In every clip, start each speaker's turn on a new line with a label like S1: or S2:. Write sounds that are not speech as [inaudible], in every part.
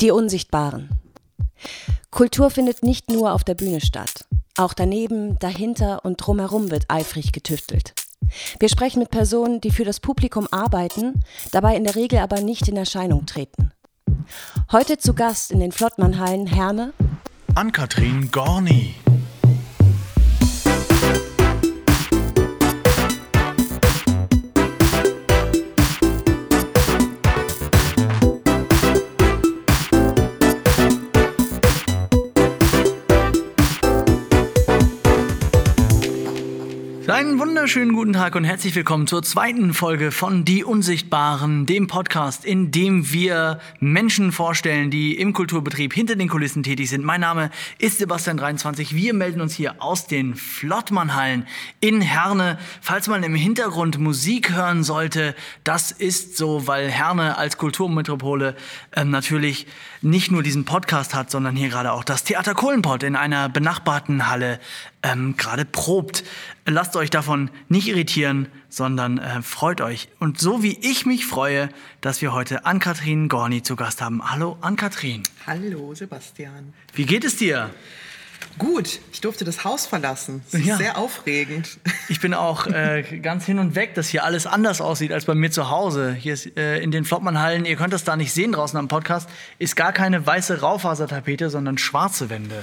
S1: Die Unsichtbaren. Kultur findet nicht nur auf der Bühne statt. Auch daneben, dahinter und drumherum wird eifrig getüftelt. Wir sprechen mit Personen, die für das Publikum arbeiten, dabei in der Regel aber nicht in Erscheinung treten. Heute zu Gast in den Flottmannhallen Herne.
S2: Ann-Kathrin Gorni. Einen wunderschönen guten Tag und herzlich willkommen zur zweiten Folge von Die Unsichtbaren, dem Podcast, in dem wir Menschen vorstellen, die im Kulturbetrieb hinter den Kulissen tätig sind. Mein Name ist Sebastian 23. Wir melden uns hier aus den Flottmannhallen in Herne. Falls man im Hintergrund Musik hören sollte, das ist so, weil Herne als Kulturmetropole äh, natürlich nicht nur diesen Podcast hat, sondern hier gerade auch das Theater Kohlenpott in einer benachbarten Halle ähm, gerade probt. Lasst euch davon nicht irritieren, sondern äh, freut euch. Und so wie ich mich freue, dass wir heute Ann-Kathrin Gorni zu Gast haben. Hallo Ann-Kathrin.
S3: Hallo Sebastian.
S2: Wie geht es dir?
S3: Gut, ich durfte das Haus verlassen. Das ist ja. sehr aufregend. [laughs]
S2: Ich bin auch äh, ganz hin und weg, dass hier alles anders aussieht als bei mir zu Hause. Hier ist, äh, in den Flottmannhallen, ihr könnt das da nicht sehen draußen am Podcast, ist gar keine weiße Raufasertapete, sondern schwarze Wände.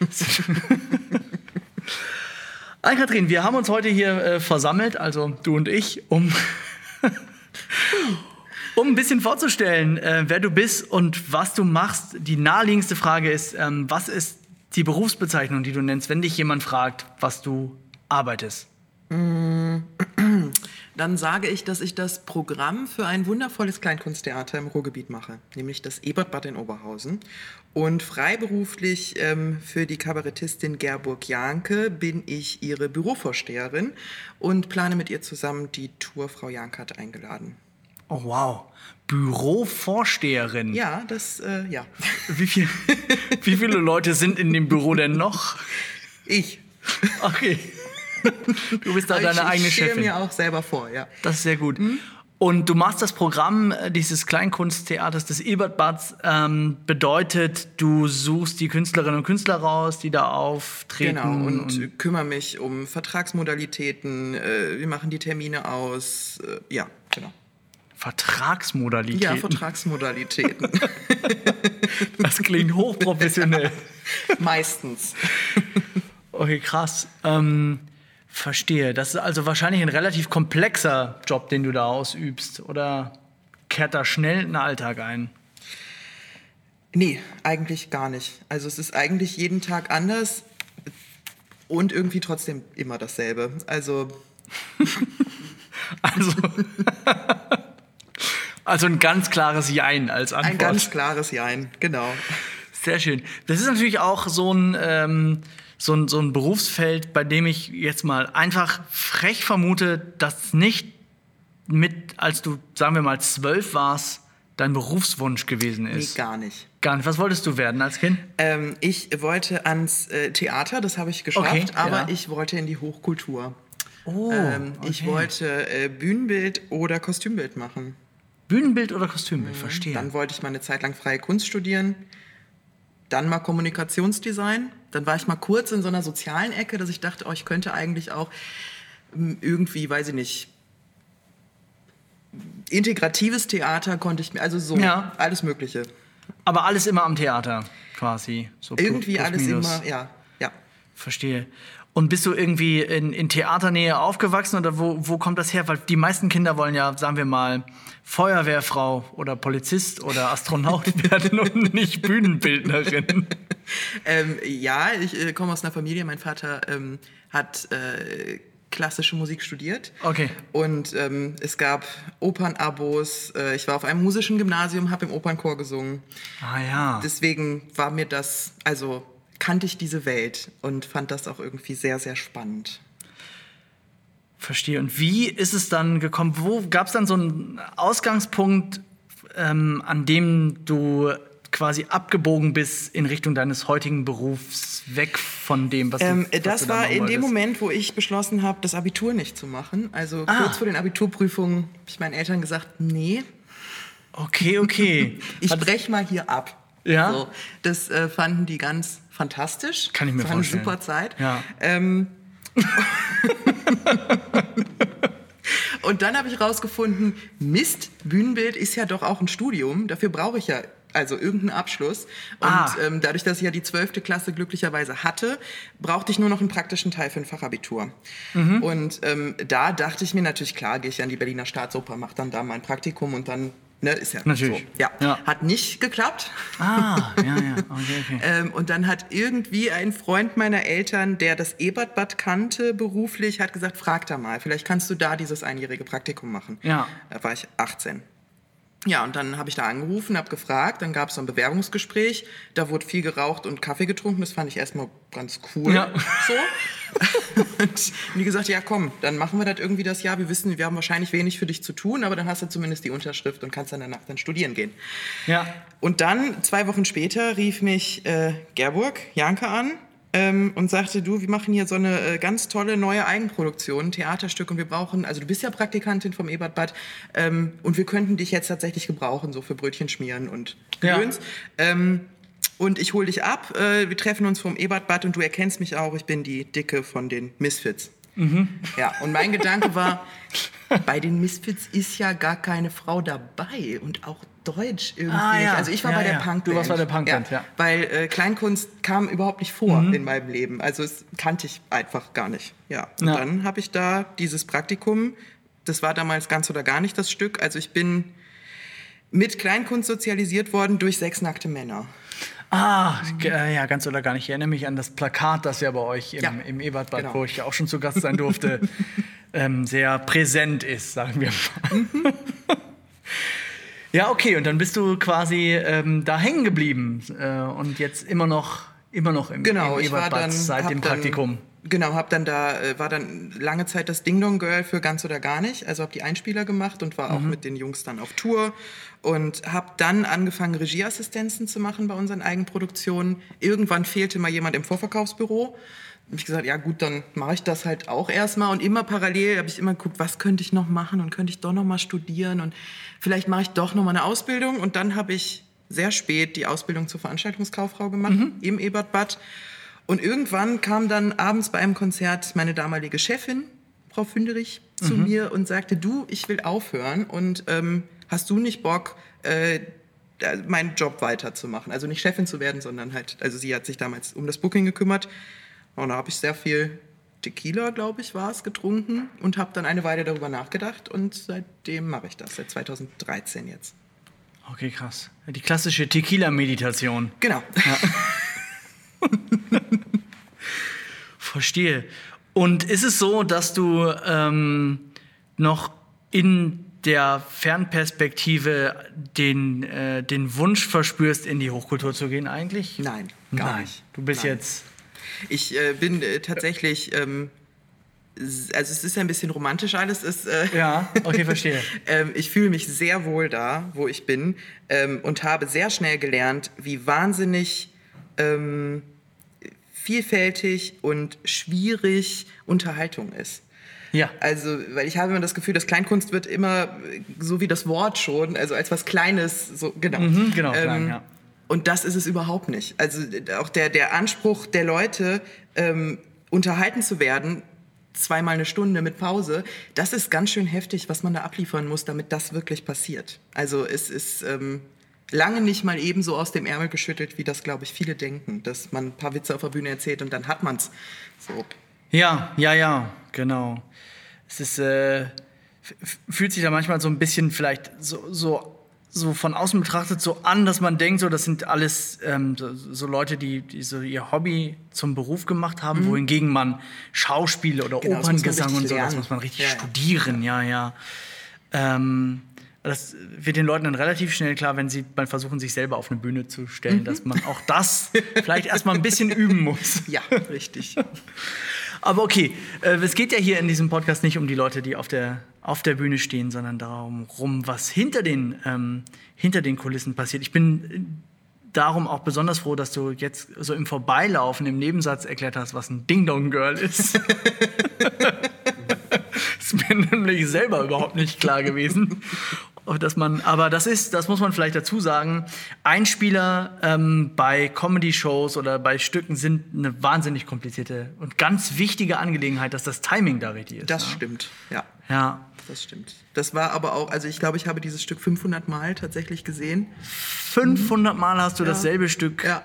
S2: [laughs] Ann-Kathrin, wir haben uns heute hier äh, versammelt, also du und ich, um, [laughs] um ein bisschen vorzustellen, äh, wer du bist und was du machst. Die naheliegendste Frage ist, ähm, was ist die Berufsbezeichnung, die du nennst, wenn dich jemand fragt, was du arbeitest? [clears throat] [clears throat]
S3: Dann sage ich, dass ich das Programm für ein wundervolles Kleinkunsttheater im Ruhrgebiet mache, nämlich das Ebertbad in Oberhausen. Und freiberuflich ähm, für die Kabarettistin Gerburg Janke bin ich ihre Bürovorsteherin und plane mit ihr zusammen die Tour Frau Janke hat eingeladen.
S2: Oh wow, Bürovorsteherin.
S3: Ja, das, äh, ja. [laughs]
S2: Wie, viel, wie viele Leute sind in dem Büro denn noch?
S3: Ich.
S2: Okay. [laughs] Du bist da deine
S3: ich,
S2: eigene
S3: ich
S2: Chefin.
S3: Ich mir auch selber vor, ja.
S2: Das ist sehr gut. Mhm. Und du machst das Programm äh, dieses Kleinkunsttheaters des Ebertbads, ähm, bedeutet, du suchst die Künstlerinnen und Künstler raus, die da auftreten.
S3: Genau, und, und kümmere mich um Vertragsmodalitäten, äh, wir machen die Termine aus, äh, ja, genau.
S2: Vertragsmodalitäten.
S3: Ja, Vertragsmodalitäten. [laughs]
S2: das klingt hochprofessionell. [laughs]
S3: Meistens.
S2: Okay, krass. Ähm, verstehe. Das ist also wahrscheinlich ein relativ komplexer Job, den du da ausübst. Oder kehrt da schnell ein Alltag ein?
S3: Nee, eigentlich gar nicht. Also es ist eigentlich jeden Tag anders und irgendwie trotzdem immer dasselbe. Also. [laughs]
S2: also. [laughs] Also ein ganz klares Jein als Antwort.
S3: Ein ganz klares Jein, genau.
S2: Sehr schön. Das ist natürlich auch so ein, ähm, so ein, so ein Berufsfeld, bei dem ich jetzt mal einfach frech vermute, dass nicht mit, als du, sagen wir mal, zwölf warst, dein Berufswunsch gewesen ist.
S3: Nee, gar nicht.
S2: Gar nicht. Was wolltest du werden als Kind?
S3: Ähm, ich wollte ans äh, Theater, das habe ich geschafft, okay, aber ja. ich wollte in die Hochkultur.
S2: Oh,
S3: ähm, okay. Ich wollte äh, Bühnenbild oder Kostümbild machen.
S2: Bühnenbild oder Kostümbild,
S3: mhm.
S2: verstehe.
S3: Dann wollte ich mal eine Zeit lang freie Kunst studieren. Dann mal Kommunikationsdesign. Dann war ich mal kurz in so einer sozialen Ecke, dass ich dachte, oh, ich könnte eigentlich auch hm, irgendwie, weiß ich nicht, integratives Theater konnte ich mir, also so ja. alles Mögliche.
S2: Aber alles immer am Theater quasi.
S3: So irgendwie plus, alles minus. immer, ja, ja.
S2: Verstehe. Und bist du irgendwie in, in Theaternähe aufgewachsen oder wo, wo kommt das her? Weil die meisten Kinder wollen ja, sagen wir mal, Feuerwehrfrau oder Polizist oder Astronaut [laughs] werden und nicht Bühnenbildnerin. [laughs]
S3: ähm, ja, ich äh, komme aus einer Familie. Mein Vater ähm, hat äh, klassische Musik studiert.
S2: Okay.
S3: Und ähm, es gab Opernabos. Äh, ich war auf einem musischen Gymnasium, habe im Opernchor gesungen.
S2: Ah ja.
S3: Deswegen war mir das, also kannte ich diese Welt und fand das auch irgendwie sehr, sehr spannend.
S2: Verstehe. Und wie ist es dann gekommen? Wo gab es dann so einen Ausgangspunkt, ähm, an dem du quasi abgebogen bist in Richtung deines heutigen Berufs, weg von dem, was
S3: ähm,
S2: du was
S3: Das
S2: du
S3: war in dem Moment, wo ich beschlossen habe, das Abitur nicht zu machen. Also ah. kurz vor den Abiturprüfungen habe ich meinen Eltern gesagt, nee.
S2: Okay, okay. [laughs]
S3: ich breche mal hier ab.
S2: Ja.
S3: So, das äh, fanden die ganz fantastisch.
S2: Kann ich mir
S3: das war
S2: vorstellen.
S3: eine super Zeit.
S2: Ja.
S3: Ähm, [laughs] und dann habe ich rausgefunden, Mist, Bühnenbild ist ja doch auch ein Studium. Dafür brauche ich ja also irgendeinen Abschluss. Und
S2: Ah.
S3: ähm, dadurch, dass ich ja die 12. Klasse glücklicherweise hatte, brauchte ich nur noch einen praktischen Teil für ein Fachabitur.
S2: Mhm.
S3: Und ähm, da dachte ich mir natürlich, klar, gehe ich an die Berliner Staatsoper, mache dann da mein Praktikum und dann, ne, ist ja
S2: Natürlich.
S3: so. Ja.
S2: Ja.
S3: Hat nicht geklappt.
S2: Ah, ja, ja. [laughs] Okay, okay.
S3: Ähm, und dann hat irgendwie ein Freund meiner Eltern, der das Ebertbad kannte beruflich, hat gesagt, frag da mal, vielleicht kannst du da dieses einjährige Praktikum machen.
S2: Ja.
S3: Da war ich 18. Ja, und dann habe ich da angerufen, habe gefragt, dann gab es so ein Bewerbungsgespräch, da wurde viel geraucht und Kaffee getrunken, das fand ich erstmal ganz cool.
S2: Ja.
S3: So. [laughs] und die gesagt, ja komm, dann machen wir das irgendwie das Jahr. Wir wissen, wir haben wahrscheinlich wenig für dich zu tun, aber dann hast du zumindest die Unterschrift und kannst dann danach dann studieren gehen.
S2: Ja.
S3: Und dann, zwei Wochen später, rief mich äh, Gerburg, Janke an ähm, und sagte, du, wir machen hier so eine äh, ganz tolle neue Eigenproduktion, ein Theaterstück und wir brauchen, also du bist ja Praktikantin vom Ebertbad ähm, und wir könnten dich jetzt tatsächlich gebrauchen, so für Brötchen schmieren und
S2: Ja.
S3: Gedöns. Ähm, und ich hole dich ab, äh, wir treffen uns vom Ebertbad und du erkennst mich auch, ich bin die Dicke von den Misfits. Ja, und mein Gedanke war, bei den Misfits ist ja gar keine Frau dabei und auch Deutsch irgendwie
S2: Ah, ja.
S3: Also ich war
S2: Ja,
S3: bei der
S2: ja.
S3: Punkband.
S2: Du warst bei der Punkband, ja.
S3: Weil äh, Kleinkunst kam überhaupt nicht vor
S2: Mhm.
S3: in meinem Leben. Also es kannte ich einfach gar nicht. Ja. Und dann habe ich da dieses Praktikum, das war damals ganz oder gar nicht das Stück. Also ich bin mit Kleinkunst sozialisiert worden durch sechs nackte Männer.
S2: Ah, äh, ja, ganz oder gar nicht. Ich erinnere mich an das Plakat, das ja bei euch im,
S3: Ja,
S2: im Ebertbad,
S3: genau.
S2: wo ich ja auch schon zu Gast sein durfte, [laughs] ähm, sehr präsent ist, sagen wir mal. [laughs]
S3: Mhm.
S2: ja, okay, und dann bist du quasi ähm, da hängen geblieben äh, und jetzt immer noch, immer noch im,
S3: Genau,
S2: im Ebertbad
S3: dann
S2: seit dem
S3: dann-
S2: Praktikum.
S3: Genau, hab dann da äh, war dann lange Zeit das Ding Dong Girl für ganz oder gar nicht. Also habe die Einspieler gemacht und war auch mit den Jungs dann auf Tour und habe dann angefangen Regieassistenzen zu machen bei unseren Eigenproduktionen. Irgendwann fehlte mal jemand im Vorverkaufsbüro. Ich gesagt, ja gut, dann mache ich das halt auch erstmal und immer parallel habe ich immer geguckt, was könnte ich noch machen und könnte ich doch noch mal studieren und vielleicht mache ich doch noch mal eine Ausbildung und dann habe ich sehr spät die Ausbildung zur Veranstaltungskauffrau gemacht im Ebertbad. Und irgendwann kam dann abends bei einem Konzert meine damalige Chefin, Frau Fünderich, zu mir und sagte, du, ich will aufhören und ähm, hast du nicht Bock, äh, meinen Job weiterzumachen? Also nicht Chefin zu werden, sondern halt, also sie hat sich damals um das Booking gekümmert. Und da habe ich sehr viel Tequila, glaube ich, war es, getrunken und habe dann eine Weile darüber nachgedacht und seitdem mache ich das, seit 2013 jetzt.
S2: Okay, krass. Die klassische Tequila-Meditation.
S3: Genau. [laughs]
S2: Verstehe. Und ist es so, dass du ähm, noch in der Fernperspektive den, äh, den Wunsch verspürst, in die Hochkultur zu gehen eigentlich?
S3: Nein, gar
S2: Nein.
S3: nicht.
S2: Du bist
S3: Nein.
S2: jetzt.
S3: Ich äh, bin äh, tatsächlich, ähm, also es ist ein bisschen romantisch alles. Es, äh,
S2: Ja, okay, verstehe. [laughs]
S3: ähm, ich fühle mich sehr wohl da, wo ich bin ähm, und habe sehr schnell gelernt, wie wahnsinnig ähm, vielfältig und schwierig Unterhaltung ist.
S2: Ja.
S3: Also, weil ich habe immer das Gefühl, dass Kleinkunst wird immer, äh, so wie das Wort schon, also als was Kleines, so, genau.
S2: Mhm, genau, klein, ja.
S3: Und das ist es überhaupt nicht. Also äh, auch der, der Anspruch der Leute, ähm, unterhalten zu werden, zweimal eine Stunde mit Pause, das ist ganz schön heftig, was man da abliefern muss, damit das wirklich passiert. Also es ist ähm, lange nicht mal eben so aus dem Ärmel geschüttelt, wie das, glaube ich, viele denken, dass man ein paar Witze auf der Bühne erzählt und dann hat man's. So.
S2: Ja, ja, ja, genau. Es ist, äh, fühlt sich da manchmal so ein bisschen vielleicht so, so, so von außen betrachtet so an, dass man denkt, so, das sind alles ähm, so, so Leute, die, die so ihr Hobby zum Beruf gemacht haben, wohingegen man Schauspiel oder
S3: Mhm. Genau, das
S2: Operngesang und so, das
S3: lernen.
S2: muss man richtig
S3: Ja, ja.
S2: studieren, ja, ja. Ähm, das wird den Leuten dann relativ schnell klar, wenn sie mal versuchen, sich selber auf eine Bühne zu stellen,
S3: Mhm.
S2: dass man auch das vielleicht erstmal ein bisschen [laughs] üben muss.
S3: Ja, richtig. [laughs]
S2: Aber okay, äh, es geht ja hier in diesem Podcast nicht um die Leute, die auf der, auf der Bühne stehen, sondern darum, rum, was hinter den, ähm, hinter den Kulissen passiert. Ich bin äh, darum auch besonders froh, dass du jetzt so im Vorbeilaufen, im Nebensatz erklärt hast, was ein Ding-Dong-Girl ist. [laughs] ist mir nämlich selber überhaupt nicht klar gewesen. dass man, aber das ist, das muss man vielleicht dazu sagen, Einspieler ähm, bei Comedy-Shows oder bei Stücken sind eine wahnsinnig komplizierte und ganz wichtige Angelegenheit, dass das Timing da richtig ist.
S3: Das
S2: ne?
S3: stimmt, ja.
S2: Ja.
S3: Das stimmt. Das war aber auch, also ich glaube, ich habe dieses Stück 500 Mal tatsächlich gesehen.
S2: 500 Mal hast du dasselbe Stück.
S3: Ja.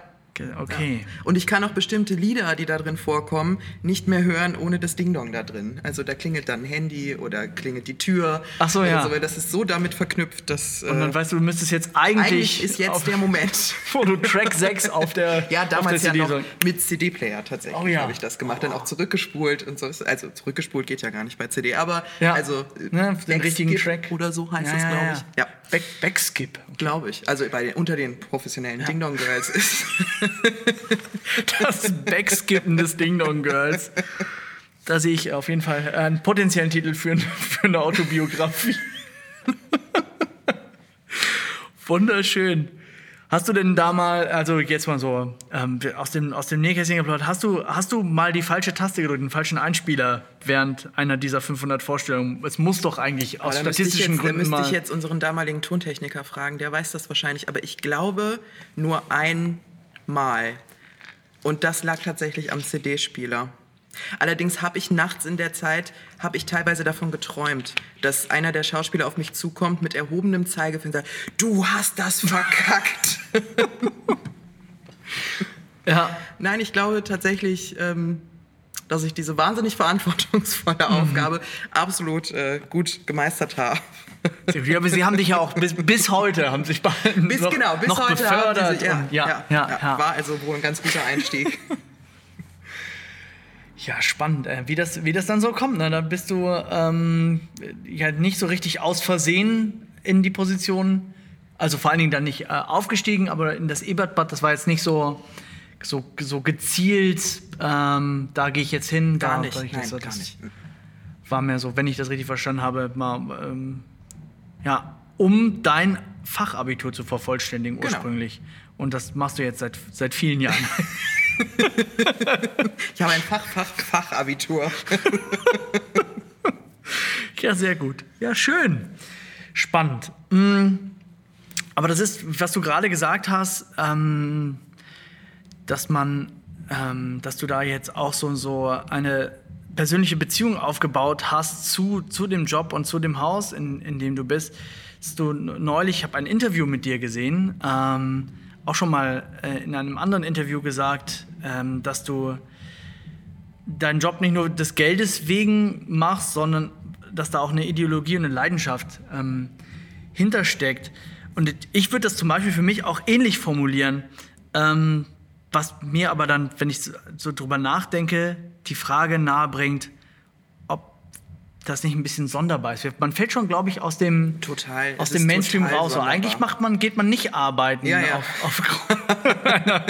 S2: Okay.
S3: Ja. Und ich kann auch bestimmte Lieder, die da drin vorkommen, nicht mehr hören ohne das Ding-Dong da drin. Also da klingelt dann ein Handy oder klingelt die Tür.
S2: Ach so,
S3: oder
S2: ja.
S3: weil das ist so damit verknüpft, dass.
S2: Und dann
S3: äh,
S2: weißt du, du müsstest jetzt eigentlich.
S3: eigentlich ist jetzt
S2: auf,
S3: der Moment. [laughs]
S2: Wo du Track 6 auf der. [laughs]
S3: Ja, damals
S2: der
S3: ja
S2: CD
S3: noch mit CD-Player tatsächlich
S2: Oh ja.
S3: habe ich das gemacht. Dann auch zurückgespult und so. Also zurückgespult geht ja gar nicht bei CD, aber
S2: Ja.
S3: also
S2: Ne, den richtigen Track.
S3: oder so heißt das, glaube ich. Ja,
S2: Back, Backskip.
S3: glaube ich. Also bei unter den professionellen Ding-Dong-Girls ist. [laughs]
S2: Das Backskippen des Ding Dong Girls. Da sehe ich auf jeden Fall einen potenziellen Titel für, ein- für eine Autobiografie. Wunderschön. Hast du denn da mal, also jetzt mal so ähm, aus dem, aus dem Nähkästchen geplaudert, hast du, hast du mal die falsche Taste gedrückt, den falschen Einspieler während einer dieser 500 Vorstellungen? Es muss doch eigentlich aus
S3: da müsste
S2: statistischen
S3: jetzt, da
S2: Gründen
S3: müsste
S2: mal...
S3: ich jetzt unseren damaligen Tontechniker fragen, der weiß das wahrscheinlich, aber ich glaube nur einmal. Und das lag tatsächlich am CD-Spieler. Allerdings habe ich nachts in der Zeit, habe ich teilweise davon geträumt, dass einer der Schauspieler auf mich zukommt mit erhobenem Zeigefinger und sagt, du hast das verkackt. [laughs]
S2: ja,
S3: Nein, ich glaube tatsächlich, ähm, dass ich diese wahnsinnig verantwortungsvolle
S2: Mhm.
S3: Aufgabe absolut äh, gut gemeistert habe.
S2: Ja, aber sie haben dich ja auch bis, bis heute haben sich beiden
S3: Bis
S2: noch,
S3: genau, bis
S2: noch
S3: heute
S2: befördert.
S3: sie sich, ja,
S2: und, ja, ja, ja,
S3: War also wohl ein ganz guter Einstieg.
S2: Ja, spannend, äh, wie, das, wie das dann so kommt. Ne? Da bist du ähm, ja nicht so richtig aus Versehen in die Position, also vor allen Dingen dann nicht äh, aufgestiegen, aber in das Ebertbad, das war jetzt nicht so, so, so gezielt, ähm, da gehe ich jetzt hin.
S3: Gar
S2: da,
S3: nicht,
S2: ich
S3: nein,
S2: jetzt so,
S3: gar nicht.
S2: War mehr so, wenn ich das richtig verstanden habe, mal, ähm, ja, um dein Fachabitur zu vervollständigen
S3: Genau.
S2: ursprünglich. Und das machst du jetzt seit, seit vielen Jahren. [laughs] [laughs]
S3: Ich habe ein Fach, Fach, Fachabitur. [laughs]
S2: Ja, sehr gut. Ja, schön. Spannend. Mm, Aber das ist, was du gerade gesagt hast, ähm, dass man, ähm, dass du da jetzt auch so, so eine persönliche Beziehung aufgebaut hast zu, zu dem Job und zu dem Haus, in, in dem du bist. Hast du neulich, ich habe ein Interview mit dir gesehen, ähm, auch schon mal äh, in einem anderen Interview gesagt, ähm, dass du deinen Job nicht nur des Geldes wegen machst, sondern dass da auch eine Ideologie und eine Leidenschaft ähm, hintersteckt. Und ich würde das zum Beispiel für mich auch ähnlich formulieren, ähm, was mir aber dann, wenn ich so, drüber nachdenke, die Frage nahebringt, ob das nicht ein bisschen sonderbar ist. Man fällt schon, glaube ich, aus dem,
S3: Total.
S2: aus dem Mainstream raus. So,
S3: sonderbar.
S2: eigentlich macht man, geht man nicht arbeiten
S3: Ja, ja.
S2: auf, einer,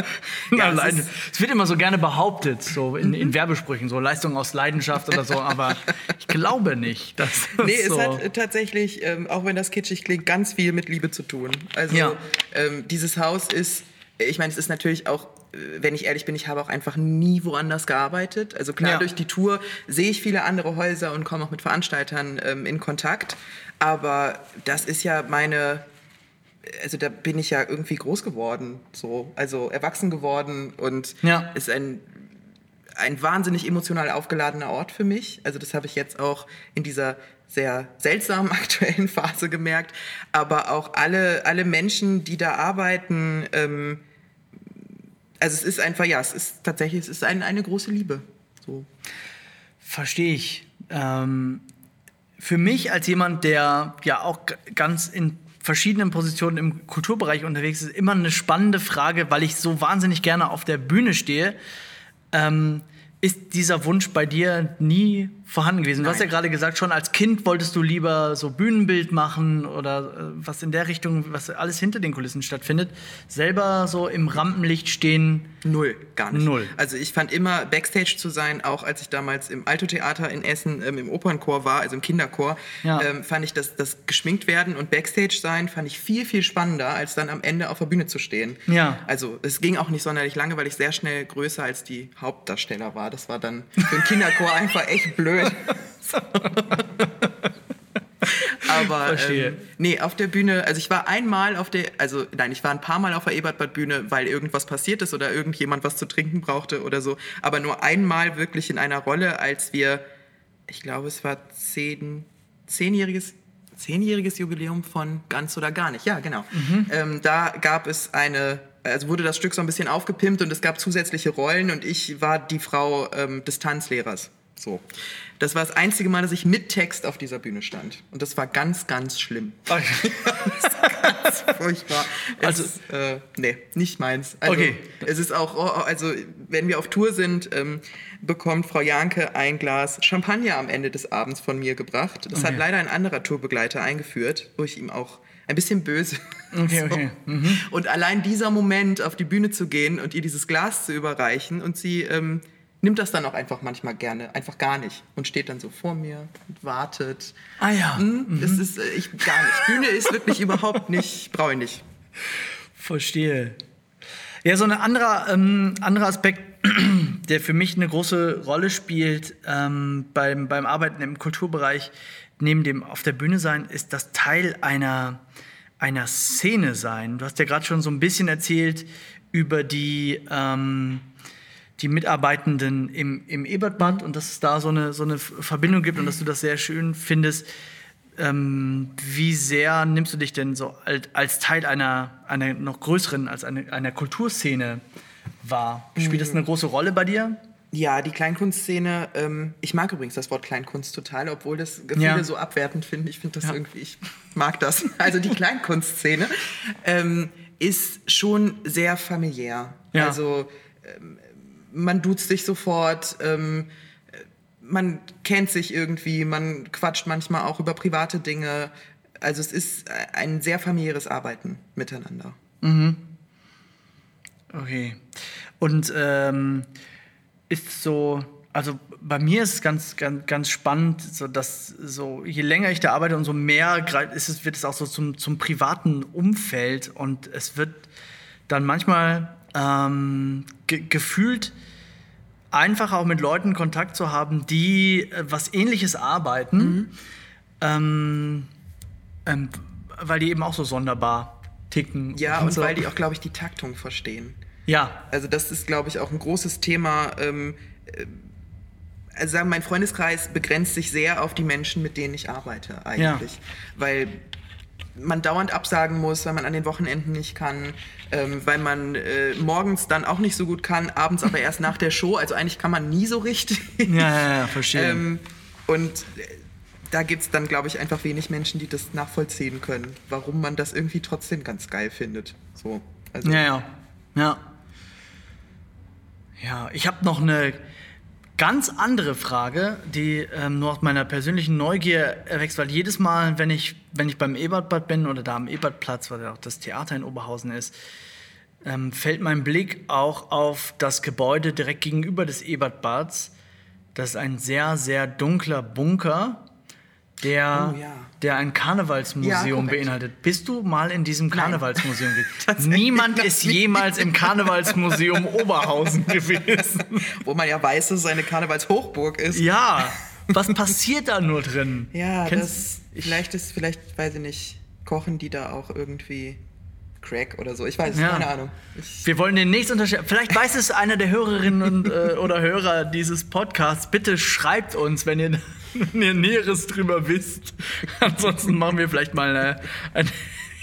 S2: [laughs]
S3: Ja, es
S2: es wird immer so gerne behauptet, so in, in Werbesprüchen, so Leistung aus Leidenschaft oder so, aber ich glaube nicht, dass [laughs] das
S3: Nee,
S2: so.
S3: es hat äh, tatsächlich, ähm, auch wenn das kitschig klingt, ganz viel mit Liebe zu tun. Also
S2: Ja.
S3: ähm, dieses Haus ist, ich meine, es ist natürlich auch, wenn ich ehrlich bin, ich habe auch einfach nie woanders gearbeitet. Also klar,
S2: Ja.
S3: durch die Tour sehe ich viele andere Häuser und komme auch mit Veranstaltern ähm, in Kontakt. Aber das ist ja meine, also da bin ich ja irgendwie groß geworden, so, also erwachsen geworden und
S2: Ja.
S3: ist ein ein wahnsinnig emotional aufgeladener Ort für mich. Also das habe ich jetzt auch in dieser sehr seltsamen [laughs] aktuellen Phase gemerkt. Aber auch alle, alle Menschen, die da arbeiten, ähm, also es ist einfach, ja, es ist tatsächlich, es ist ein, eine große Liebe. So.
S2: Verstehe ich. Ähm, für mich als jemand, der ja auch ganz in verschiedenen Positionen im Kulturbereich unterwegs ist, immer eine spannende Frage, weil ich so wahnsinnig gerne auf der Bühne stehe. Ähm, ist dieser Wunsch bei dir nie vorhanden gewesen? Du hast ja
S3: Nein.
S2: gerade gesagt, schon als Kind wolltest du lieber so Bühnenbild machen oder äh, was in der Richtung, was alles hinter den Kulissen stattfindet. Selber so im Rampenlicht stehen.
S3: Null, gar nicht.
S2: Null.
S3: Also ich fand immer Backstage zu sein, auch als ich damals im Alto-Theater in Essen ähm, im Opernchor war, also im Kinderchor,
S2: Ja.
S3: ähm, fand ich das, das geschminkt werden und Backstage sein, fand ich viel, viel spannender, als dann am Ende auf der Bühne zu stehen.
S2: Ja.
S3: Also es ging auch nicht sonderlich lange, weil ich sehr schnell größer als die Hauptdarsteller war. Das war dann für den Kinderchor [laughs] einfach echt blöd. Aber
S2: Verstehe.
S3: ähm, nee, auf der Bühne, also ich war einmal auf der, also nein, ich war ein paar Mal auf der Ebertbad-Bühne, weil irgendwas passiert ist oder irgendjemand was zu trinken brauchte oder so. Aber nur einmal wirklich in einer Rolle, als wir, ich glaube, es war zehn, zehnjähriges, zehnjähriges Jubiläum von Ganz oder Gar nicht. Ja, genau. Ähm, da gab es eine, also wurde das Stück so ein bisschen aufgepimpt und es gab zusätzliche Rollen und ich war die Frau ähm, des Tanzlehrers. So. Das war das einzige Mal, dass ich mit Text auf dieser Bühne stand. Und das war ganz, ganz schlimm. [laughs] [laughs] Furchtbar. Es
S2: Also-
S3: ist, äh, nee, nicht meins. Also,
S2: Okay.
S3: Es ist auch, oh, also wenn wir auf Tour sind, ähm, bekommt Frau Janke ein Glas Champagner am Ende des Abends von mir gebracht. Das hat
S2: Okay.
S3: leider ein anderer Tourbegleiter eingeführt, wo ich ihm auch ein bisschen böse. [laughs]
S2: Okay, okay. Mhm.
S3: Und allein dieser Moment, auf die Bühne zu gehen und ihr dieses Glas zu überreichen und sie ähm, nimmt das dann auch einfach manchmal gerne, einfach gar nicht und steht dann so vor mir und wartet.
S2: Ah ja.
S3: Hm, Das ist äh, ich gar nicht. Bühne ist wirklich überhaupt nicht, brauche ich nicht.
S2: Verstehe. Ja, so ein anderer, ähm, anderer Aspekt, [clears throat] der für mich eine große Rolle spielt ähm, beim, beim Arbeiten im Kulturbereich, neben dem auf der Bühne sein, ist das Teil einer, einer Szene sein. Du hast ja gerade schon so ein bisschen erzählt über die, ähm, die Mitarbeitenden im, im Ebertbad und dass es da so eine, so eine Verbindung gibt und dass du das sehr schön findest. Ähm, wie sehr nimmst du dich denn so als, als Teil einer, einer noch größeren, als eine, einer Kulturszene wahr? Spielt das eine große Rolle bei dir?
S3: Ja, die Kleinkunstszene, ähm, ich mag übrigens das Wort Kleinkunst total, obwohl das viele
S2: Ja.
S3: so abwertend finden. Ich finde das
S2: Ja.
S3: irgendwie, ich mag das. [laughs] Also die Kleinkunstszene ähm, ist schon sehr familiär.
S2: Ja.
S3: Also ähm, man duzt sich sofort, ähm, man kennt sich irgendwie, man quatscht manchmal auch über private Dinge. Also es ist ein sehr familiäres Arbeiten miteinander.
S2: Okay. Und ähm, ist so, also bei mir ist es ganz, ganz, ganz spannend, so dass so je länger ich da arbeite, umso mehr ist es, wird es auch so zum, zum privaten Umfeld und es wird dann manchmal ähm, ge gefühlt einfach auch mit Leuten Kontakt zu haben, die äh, was Ähnliches arbeiten, ähm, ähm, weil die eben auch so sonderbar ticken.
S3: Ja, und
S2: so.
S3: weil die auch, glaube ich, die Taktung verstehen.
S2: ja,
S3: Also das ist, glaube ich, auch ein großes Thema. Ähm, äh, also sagen, mein Freundeskreis begrenzt sich sehr auf die Menschen, mit denen ich arbeite eigentlich. Weil man dauernd absagen muss, weil man an den Wochenenden nicht kann, ähm, weil man äh, morgens dann auch nicht so gut kann, abends aber erst nach der Show. Also eigentlich kann man nie so richtig.
S2: Ja, ja, ja, verstehe. [laughs]
S3: ähm, und äh, da gibt es dann, glaube ich, einfach wenig Menschen, die das nachvollziehen können, warum man das irgendwie trotzdem ganz geil findet. So. Also,
S2: Ja, ja. Ja. Ja, ich habe noch eine ganz andere Frage, die ähm, nur aus meiner persönlichen Neugier erwächst, weil jedes Mal, wenn ich, wenn ich beim Ebertbad bin oder da am Ebertplatz, weil ja auch das Theater in Oberhausen ist, ähm, fällt mein Blick auch auf das Gebäude direkt gegenüber des Ebertbads. Das ist ein sehr, sehr dunkler Bunker, der,
S3: Oh, ja.
S2: der ein
S3: Ja,
S2: Karnevalsmuseum
S3: korrekt.
S2: beinhaltet. Bist du mal in diesem Karnevalsmuseum [laughs] gewesen? Niemand ist jemals im Karnevalsmuseum [laughs] Oberhausen gewesen.
S3: Wo man ja weiß, dass es eine Karnevalshochburg ist.
S2: Ja, was passiert da nur drin?
S3: Ja,
S2: Kennst-
S3: das, vielleicht ist, vielleicht, weiß ich nicht, kochen die da auch irgendwie Crack oder so. Ich weiß, es,
S2: Ja.
S3: keine Ahnung. Ich,
S2: Wir wollen den nächsten unterscheiden. Vielleicht weiß es einer der Hörerinnen und, äh, [laughs] oder Hörer dieses Podcasts. Bitte schreibt uns, wenn ihr, [laughs] wenn ihr Näheres drüber wisst. [laughs] Ansonsten machen wir vielleicht mal eine, eine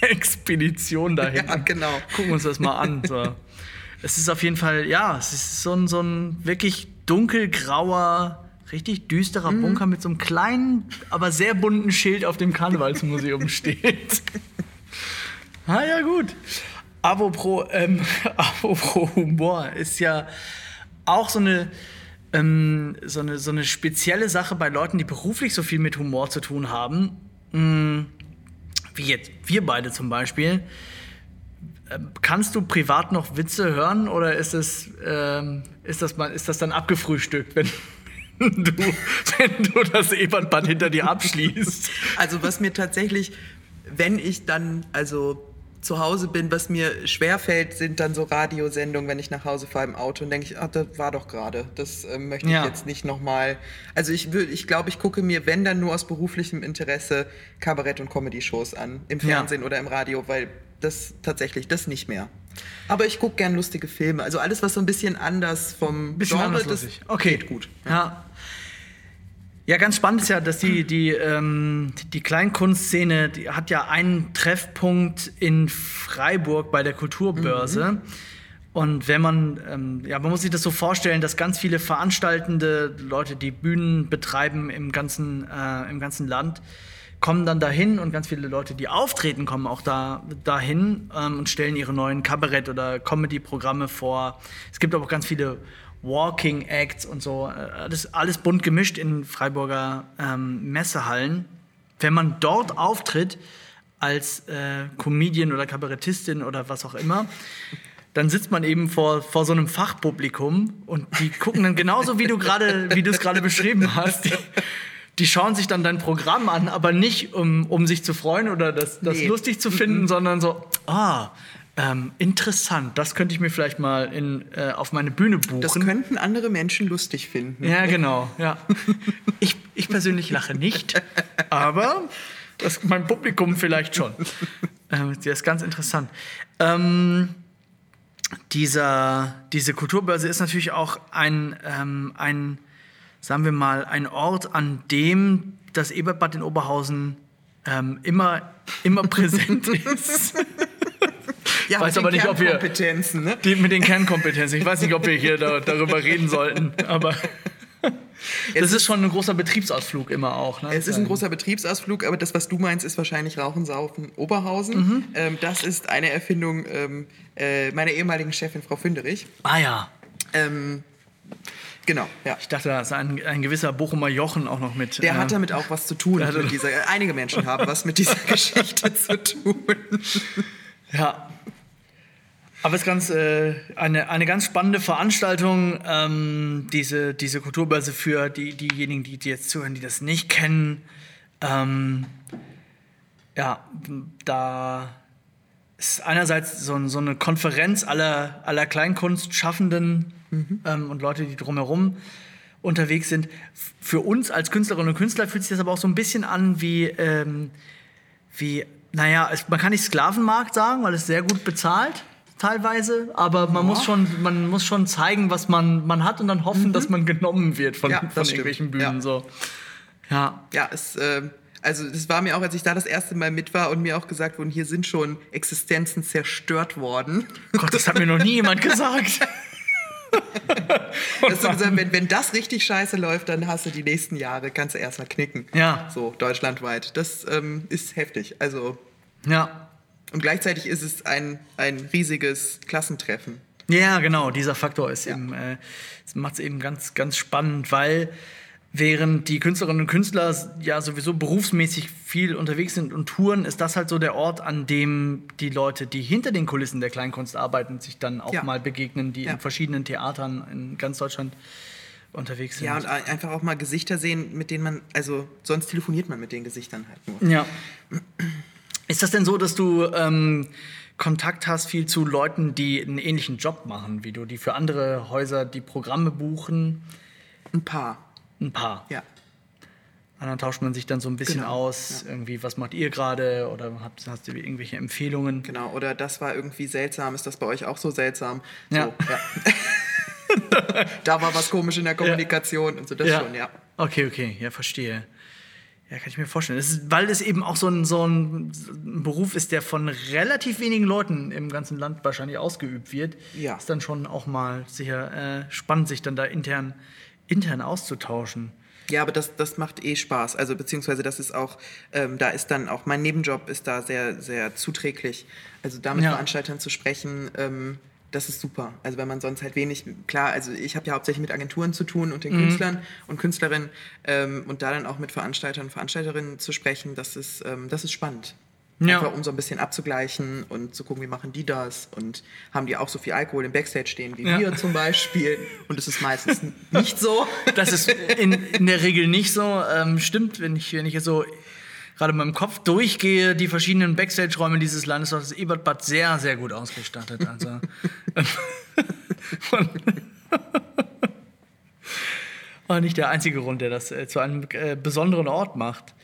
S2: Expedition dahin.
S3: Ja, genau.
S2: Gucken uns das mal an. So. Es ist auf jeden Fall, ja, es ist so ein, so ein wirklich dunkelgrauer, richtig düsterer
S3: Mhm.
S2: Bunker mit so einem kleinen, aber sehr bunten Schild auf dem Karnevalsmuseum steht. Ah ja, gut. Apropos, ähm, [laughs] apropos Humor, ist ja auch so eine, ähm, so, eine, so eine spezielle Sache bei Leuten, die beruflich so viel mit Humor zu tun haben. Mm, wie jetzt wir beide zum Beispiel. Ähm, Kannst du privat noch Witze hören oder ist es, ähm, ist das, mal, ist das dann abgefrühstückt, wenn [laughs] du, wenn du das Ebertbad hinter dir abschließt?
S3: also was mir tatsächlich, wenn ich dann, also zu Hause bin, was mir schwerfällt, sind dann so Radiosendungen, wenn ich nach Hause fahre im Auto und denke ich, ach, das war doch gerade. Das äh, möchte ich
S2: Ja.
S3: jetzt nicht nochmal. Also ich würde, ich glaube, ich gucke mir, wenn dann nur aus beruflichem Interesse Kabarett- und Comedy-Shows an, im
S2: Ja.
S3: Fernsehen oder im Radio, weil das tatsächlich, das nicht mehr. Aber ich gucke gern lustige Filme. Also alles, was so ein bisschen anders vom
S2: Bisschen
S3: Genre,
S2: anders
S3: das.
S2: Okay.
S3: geht gut.
S2: Ja. Ja, ganz spannend ist ja, dass die, die, ähm, die Kleinkunstszene, die hat ja einen Treffpunkt in Freiburg bei der Kulturbörse. Und wenn man, ähm, ja, man muss sich das so vorstellen, dass ganz viele veranstaltende Leute, die Bühnen betreiben im ganzen, äh, im ganzen Land, kommen dann dahin und ganz viele Leute, die auftreten, kommen auch da dahin ähm, und stellen ihre neuen Kabarett- oder Comedy-Programme vor. Es gibt aber auch ganz viele Walking Acts und so. äh, Alles, alles bunt gemischt in Freiburger ähm, Messehallen. Wenn man dort auftritt als äh, Comedian oder Kabarettistin oder was auch immer, dann sitzt man eben vor, vor so einem Fachpublikum und die gucken dann genauso, wie du gerade, wie du es gerade beschrieben hast. Die, die schauen sich dann dein Programm an, aber nicht um, um sich zu freuen oder das, das
S3: Nee.
S2: lustig zu finden, sondern so, ah, ähm, interessant, das könnte ich mir vielleicht mal in, äh, auf meine Bühne buchen.
S3: Das könnten andere Menschen lustig finden.
S2: Ja, genau. Ja. Ich, ich persönlich lache nicht, aber das, mein Publikum vielleicht schon. Ähm, das ist ganz interessant. Ähm, dieser, diese Kulturbörse ist natürlich auch ein, ähm, ein, sagen wir mal, ein Ort, an dem das Ebertbad in Oberhausen ähm, immer, immer präsent [laughs] ist.
S3: Ja,
S2: Weiß
S3: mit den
S2: aber nicht, ob wir-
S3: Kernkompetenzen, ne?
S2: Die, mit den Kernkompetenzen. Ich weiß nicht, ob wir hier da, darüber reden sollten, aber [laughs] das ist schon ein großer Betriebsausflug immer auch. Ne?
S3: Es ist ein großer Betriebsausflug, aber das, was du meinst, ist wahrscheinlich Rauchen, Saufen, Oberhausen.
S2: Mhm.
S3: Ähm, das ist eine Erfindung ähm, äh, meiner ehemaligen Chefin, Frau Fünderich.
S2: Ah ja,
S3: Ähm, genau, ja.
S2: ich dachte, da ist ein, ein gewisser Bochumer Jochen auch noch mit.
S3: Der
S2: äh,
S3: hat damit auch was zu tun. dieser, äh, einige Menschen haben was mit dieser [laughs] Geschichte zu tun.
S2: Ja. Aber es ist ganz, äh, eine, eine ganz spannende Veranstaltung, ähm, diese, diese Kulturbörse für die, diejenigen, die, die jetzt zuhören, die das nicht kennen. Ähm, ja, da ist einerseits so, so eine Konferenz aller, aller Kleinkunstschaffenden ähm, und Leute, die drumherum unterwegs sind. Für uns als Künstlerinnen und Künstler fühlt sich das aber auch so ein bisschen an wie, ähm, wie naja, man kann nicht Sklavenmarkt sagen, weil es sehr gut bezahlt teilweise, aber man muss schon, man muss schon zeigen, was man, man hat und dann hoffen, dass man genommen wird von,
S3: Mhm. Ja,
S2: von irgendwelchen Bühnen.
S3: Ja.
S2: So. Ja.
S3: Ja, es, äh, also das war mir auch, als ich da das erste Mal mit war und mir auch gesagt wurde, hier sind schon Existenzen zerstört worden.
S2: Gott, das hat mir noch nie jemand [laughs] gesagt.
S3: Dass du gesagt, wenn, wenn das richtig scheiße läuft, dann hast du die nächsten Jahre, kannst du erstmal knicken.
S2: Ja.
S3: So, deutschlandweit. Das ähm, ist heftig. Also,
S2: Ja.
S3: Und gleichzeitig ist es ein, ein riesiges Klassentreffen.
S2: Ja, genau, dieser Faktor ist eben, äh, macht es eben ganz, ganz spannend, weil während die Künstlerinnen und Künstler ja sowieso berufsmäßig viel unterwegs sind und touren, ist das halt so der Ort, an dem die Leute, die hinter den Kulissen der Kleinkunst arbeiten, sich dann auch
S3: Ja.
S2: mal begegnen, die
S3: Ja.
S2: in verschiedenen Theatern in ganz Deutschland unterwegs sind.
S3: Ja, und ein- einfach auch mal Gesichter sehen, mit denen man, also sonst telefoniert man mit den Gesichtern halt nur.
S2: Ja. Ist das denn so, dass du ähm, Kontakt hast viel zu Leuten, die einen ähnlichen Job machen wie du, die für andere Häuser die Programme buchen?
S3: Ein paar,
S2: Ein paar.
S3: ja.
S2: Und dann tauscht man sich dann so ein bisschen
S3: Genau,
S2: aus, irgendwie, was macht ihr gerade oder habt, hast du irgendwelche Empfehlungen?
S3: Genau, oder das war irgendwie seltsam, ist das bei euch auch so seltsam?
S2: Ja.
S3: So, ja. [laughs] da war was komisch in der Kommunikation und so, das schon, ja.
S2: Okay, okay, ja, verstehe. Ja, kann ich mir vorstellen. Es ist, weil es eben auch so ein, so ein Beruf ist, der von relativ wenigen Leuten im ganzen Land wahrscheinlich ausgeübt wird,
S3: Ja.
S2: ist dann schon auch mal sicher äh, spannend, sich dann da intern, intern auszutauschen.
S3: Ja, aber das, das macht eh Spaß. Also beziehungsweise das ist auch, ähm, da ist dann auch, mein Nebenjob ist da sehr, sehr zuträglich. Also da mit
S2: Ja.
S3: Veranstaltern zu sprechen, ähm, das ist super. Also wenn man sonst halt wenig, klar, also ich habe ja hauptsächlich mit Agenturen zu tun und den Künstlern und Künstlerinnen ähm, und da dann auch mit Veranstaltern und Veranstalterinnen zu sprechen, das ist, ähm, das ist spannend.
S2: Ja.
S3: Einfach um so ein bisschen abzugleichen und zu gucken, wie machen die das und haben die auch so viel Alkohol im Backstage stehen wie
S2: Ja.
S3: wir zum Beispiel und es ist meistens [laughs] nicht so.
S2: Das ist in, in der Regel nicht so. Ähm, stimmt, wenn ich, wenn ich so gerade in meinem Kopf durchgehe, die verschiedenen Backstage-Räume dieses Landes, ist das Ebertbad sehr, sehr gut ausgestattet. Also, [laughs] war nicht der einzige Grund, der das äh, zu einem äh, besonderen Ort macht.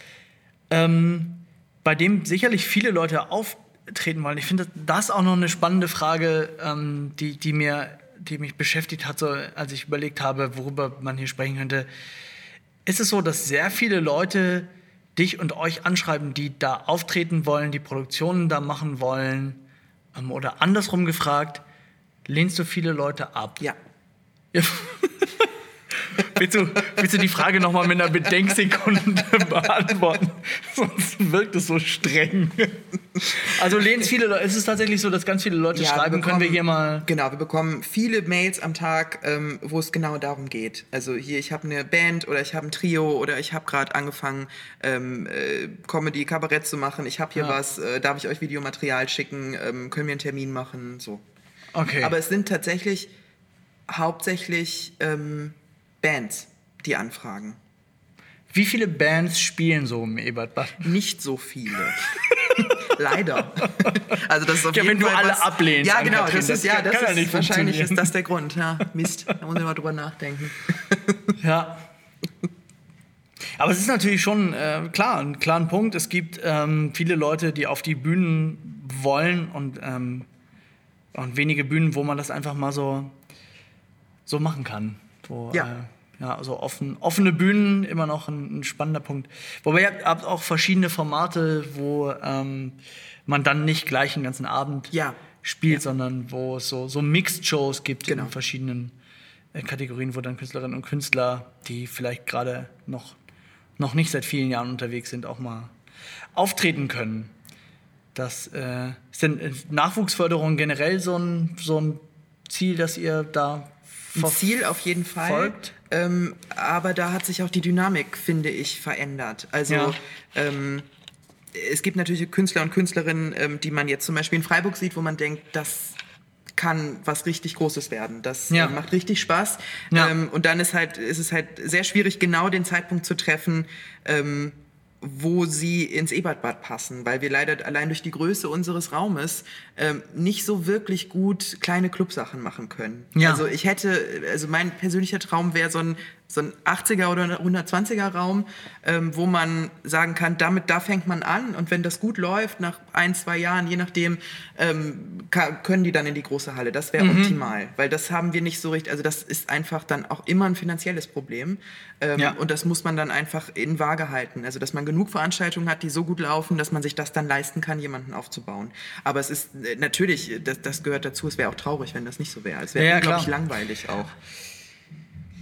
S2: Ähm, bei dem sicherlich viele Leute auftreten wollen. Ich finde das auch noch eine spannende Frage, ähm, die, die, mir, die mich beschäftigt hat, so, als ich überlegt habe, worüber man hier sprechen könnte. Ist es so, dass sehr viele Leute dich und euch anschreiben, die da auftreten wollen, die Produktionen da machen wollen? Ähm, oder andersrum gefragt, lehnst du viele Leute ab?
S3: Ja.
S2: ja. [laughs] willst, du, willst du die Frage nochmal mit einer Bedenksekunde [laughs] beantworten? Sonst wirkt es so streng. Also lehnen viele Leute, es ist tatsächlich so, dass ganz viele Leute ja, schreiben, wir bekommen, können wir hier mal.
S3: Genau, wir bekommen viele Mails am Tag, ähm, wo es genau darum geht. Also hier, ich habe eine Band oder ich habe ein Trio oder ich habe gerade angefangen, ähm, äh, Comedy, Kabarett zu machen. Ich habe hier ja. was, äh, darf ich euch Videomaterial schicken? Ähm, können wir einen Termin machen? So.
S2: Okay.
S3: Aber es sind tatsächlich hauptsächlich ähm, Bands, die anfragen.
S2: Wie viele Bands spielen so im Ebertbad?
S3: Nicht so viele. [laughs] Leider.
S2: Also das ist auf ja, jeden wenn Fall du alle was, ablehnst.
S3: Ja, genau. Katrin, das ist, ja, das ist ja wahrscheinlich ist das der Grund. Ja, Mist. Da muss ich mal drüber nachdenken.
S2: Ja. Aber es ist natürlich schon äh, klar, ein klarer Punkt. Es gibt ähm, viele Leute, die auf die Bühnen wollen und, ähm, und wenige Bühnen, wo man das einfach mal so, so machen kann. Wo,
S3: ja.
S2: Äh, ja, also offen, offene Bühnen immer noch ein, ein, spannender Punkt. Wobei ihr habt auch verschiedene Formate, wo ähm, man dann nicht gleich einen ganzen Abend
S3: ja.
S2: spielt,
S3: ja.
S2: sondern wo es so, so Mixed-Shows gibt
S3: genau.
S2: in verschiedenen äh, Kategorien, wo dann Künstlerinnen und Künstler, die vielleicht gerade noch, noch nicht seit vielen Jahren unterwegs sind, auch mal auftreten können. Das äh, ist denn äh, Nachwuchsförderung generell so ein, so ein Ziel, das ihr da
S3: ein Ziel auf jeden Fall. Ähm, aber da hat sich auch die Dynamik, finde ich, verändert. Also ja. ähm, es gibt natürlich Künstler und Künstlerinnen, ähm, die man jetzt zum Beispiel in Freiburg sieht, wo man denkt, das kann was richtig Großes werden. Das ja. äh, macht richtig Spaß. Ja. Ähm, und dann ist, halt, ist es halt sehr schwierig, genau den Zeitpunkt zu treffen, ähm, wo sie ins Ebertbad passen, weil wir leider allein durch die Größe unseres Raumes ähm, nicht so wirklich gut kleine Clubsachen machen können. Ja. Also ich hätte, also mein persönlicher Traum wäre so ein so ein 80er oder 120er Raum, ähm, wo man sagen kann, damit da fängt man an und wenn das gut läuft nach ein zwei Jahren, je nachdem, ähm, können die dann in die große Halle. Das wäre mhm. optimal, weil das haben wir nicht so richtig. Also das ist einfach dann auch immer ein finanzielles Problem ähm, ja. und das muss man dann einfach in Waage halten. Also dass man genug Veranstaltungen hat, die so gut laufen, dass man sich das dann leisten kann, jemanden aufzubauen. Aber es ist äh, natürlich, das, das gehört dazu. Es wäre auch traurig, wenn das nicht so wäre. Es wäre ja, unglaublich langweilig auch.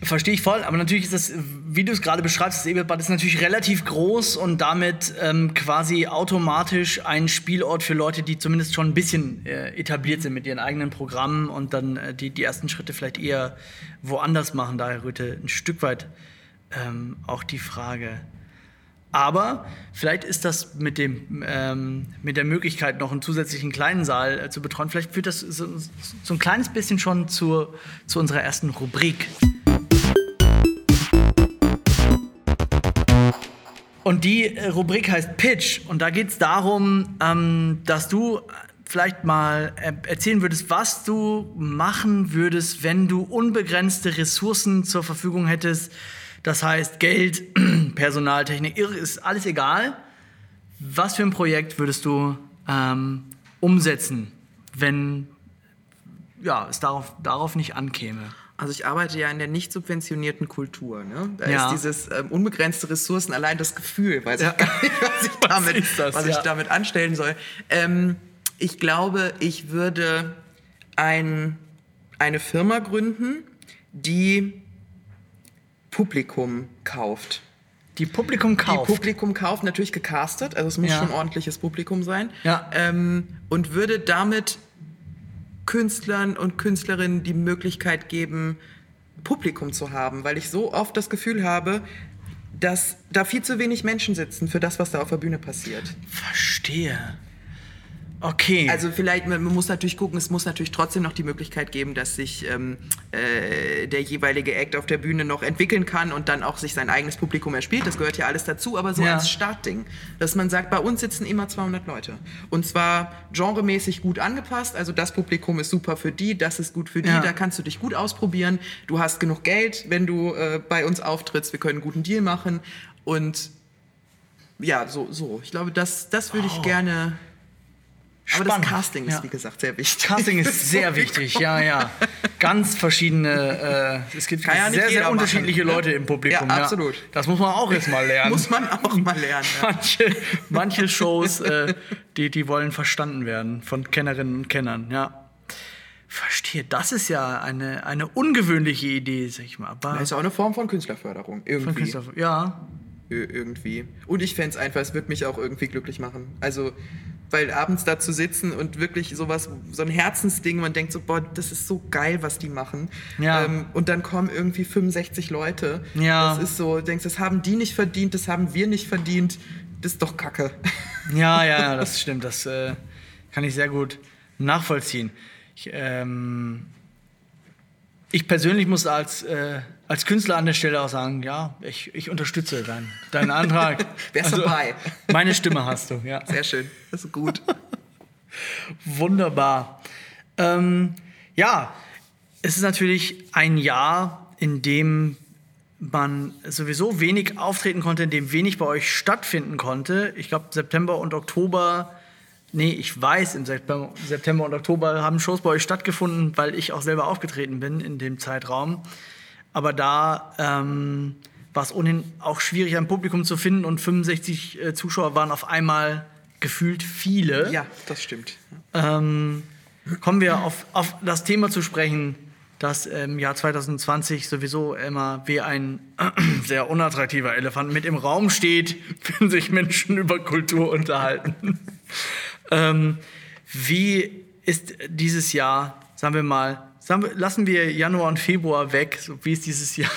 S2: Verstehe ich voll, aber natürlich ist das, wie du es gerade beschreibst, das Ebertbad ist natürlich relativ groß und damit ähm, quasi automatisch ein Spielort für Leute, die zumindest schon ein bisschen äh, etabliert sind mit ihren eigenen Programmen und dann äh, die, die ersten Schritte vielleicht eher woanders machen. Daher rührte ein Stück weit ähm, auch die Frage. Aber vielleicht ist das mit, dem, ähm, mit der Möglichkeit, noch einen zusätzlichen kleinen Saal äh, zu betreuen, vielleicht führt das so, so, ein kleines bisschen schon zur, zu unserer ersten Rubrik. Und die äh, Rubrik heißt Pitch. Und da geht es darum, ähm, dass du vielleicht mal erzählen würdest, was du machen würdest, wenn du unbegrenzte Ressourcen zur Verfügung hättest. Das heißt Geld, [clears throat] Personal, Technik, ist alles egal. Was für ein Projekt würdest du ähm, umsetzen, wenn ja, es darauf, darauf nicht ankäme?
S3: Also ich arbeite ja in der nicht subventionierten Kultur. Ne? Da ja. ist dieses ähm, unbegrenzte Ressourcen allein das Gefühl, weiß ja. ich gar nicht, was ich [laughs] damit, was, das, was ja. ich damit anstellen soll. Ähm, ich glaube, ich würde ein, eine Firma gründen, die Publikum kauft.
S2: Die Publikum kauft.
S3: Die Publikum kauft, natürlich gecastet, also es muss schon ordentliches Publikum sein.
S2: Ja.
S3: Ähm, und würde damit Künstlern und Künstlerinnen die Möglichkeit geben, Publikum zu haben, weil ich so oft das Gefühl habe, dass da viel zu wenig Menschen sitzen für das, was da auf der Bühne passiert.
S2: Verstehe. Okay.
S3: Also vielleicht, man muss natürlich gucken, es muss natürlich trotzdem noch die Möglichkeit geben, dass sich ähm, äh, der jeweilige Act auf der Bühne noch entwickeln kann und dann auch sich sein eigenes Publikum erspielt. Das gehört ja alles dazu, aber so
S2: Ja.
S3: als Startding, dass man sagt, bei uns sitzen immer 200 Leute. Und zwar genremäßig gut angepasst, also das Publikum ist super für die, das ist gut für die,
S2: Ja.
S3: da kannst du dich gut ausprobieren. Du hast genug Geld, wenn du äh, bei uns auftrittst, wir können einen guten Deal machen und ja, so, so. Ich glaube, das, das würde ich gerne. Aber
S2: Spannend.
S3: das Casting ist,
S2: Ja.
S3: wie gesagt, sehr wichtig.
S2: Casting ist [laughs] sehr wichtig, ja, ja. Ganz verschiedene, äh, es gibt
S3: ja
S2: sehr, sehr unterschiedliche
S3: machen, ne?
S2: Leute im Publikum.
S3: Ja, absolut.
S2: Das muss man auch jetzt mal lernen. [laughs]
S3: Muss man auch mal lernen. Ja.
S2: manche, manche Shows, äh, die, die wollen verstanden werden von Kennerinnen und Kennern, ja. Verstehe, das ist ja eine, eine ungewöhnliche Idee, sag ich mal. Aber
S3: Das ist auch eine Form von Künstlerförderung. Irgendwie.
S2: von Christoph, ja,
S3: Ir- irgendwie. Und ich fände es einfach, es würde mich auch irgendwie glücklich machen. Also, weil abends da zu sitzen und wirklich sowas, so ein Herzensding, man denkt so, boah, das ist so geil, was die machen.
S2: Ja.
S3: Ähm, und dann kommen irgendwie 65 Leute.
S2: Ja.
S3: Das ist so, du denkst, das haben die nicht verdient, das haben wir nicht verdient. Das ist doch Kacke. [laughs]
S2: Ja, ja, ja, das stimmt. Das äh, kann ich sehr gut nachvollziehen. Ich, ähm, ich persönlich muss als, äh, als Künstler an der Stelle auch sagen, ja, ich, ich unterstütze deinen, deinen Antrag. [laughs] Also,
S3: Wär's dabei.
S2: Meine Stimme hast du, ja.
S3: Sehr schön. Das ist gut. [laughs]
S2: Wunderbar. Ähm, ja, es ist natürlich ein Jahr, in dem man sowieso wenig auftreten konnte, in dem wenig bei euch stattfinden konnte. Ich glaube, September und Oktober, nee, ich weiß, im September, September und Oktober haben Shows bei euch stattgefunden, weil ich auch selber aufgetreten bin in dem Zeitraum. Aber da ähm, war es ohnehin auch schwierig, ein Publikum zu finden und 65 äh, Zuschauer waren auf einmal gefühlt viele.
S3: Ja, das stimmt.
S2: Ähm, kommen wir auf, auf das Thema zu sprechen, das im Jahr 2020 sowieso immer wie ein [clears throat] sehr unattraktiver Elefant mit im Raum steht, [laughs] wenn sich Menschen über Kultur unterhalten. [laughs] ähm, wie ist dieses Jahr, sagen wir mal, wir, lassen wir Januar und Februar weg, so wie ist dieses Jahr?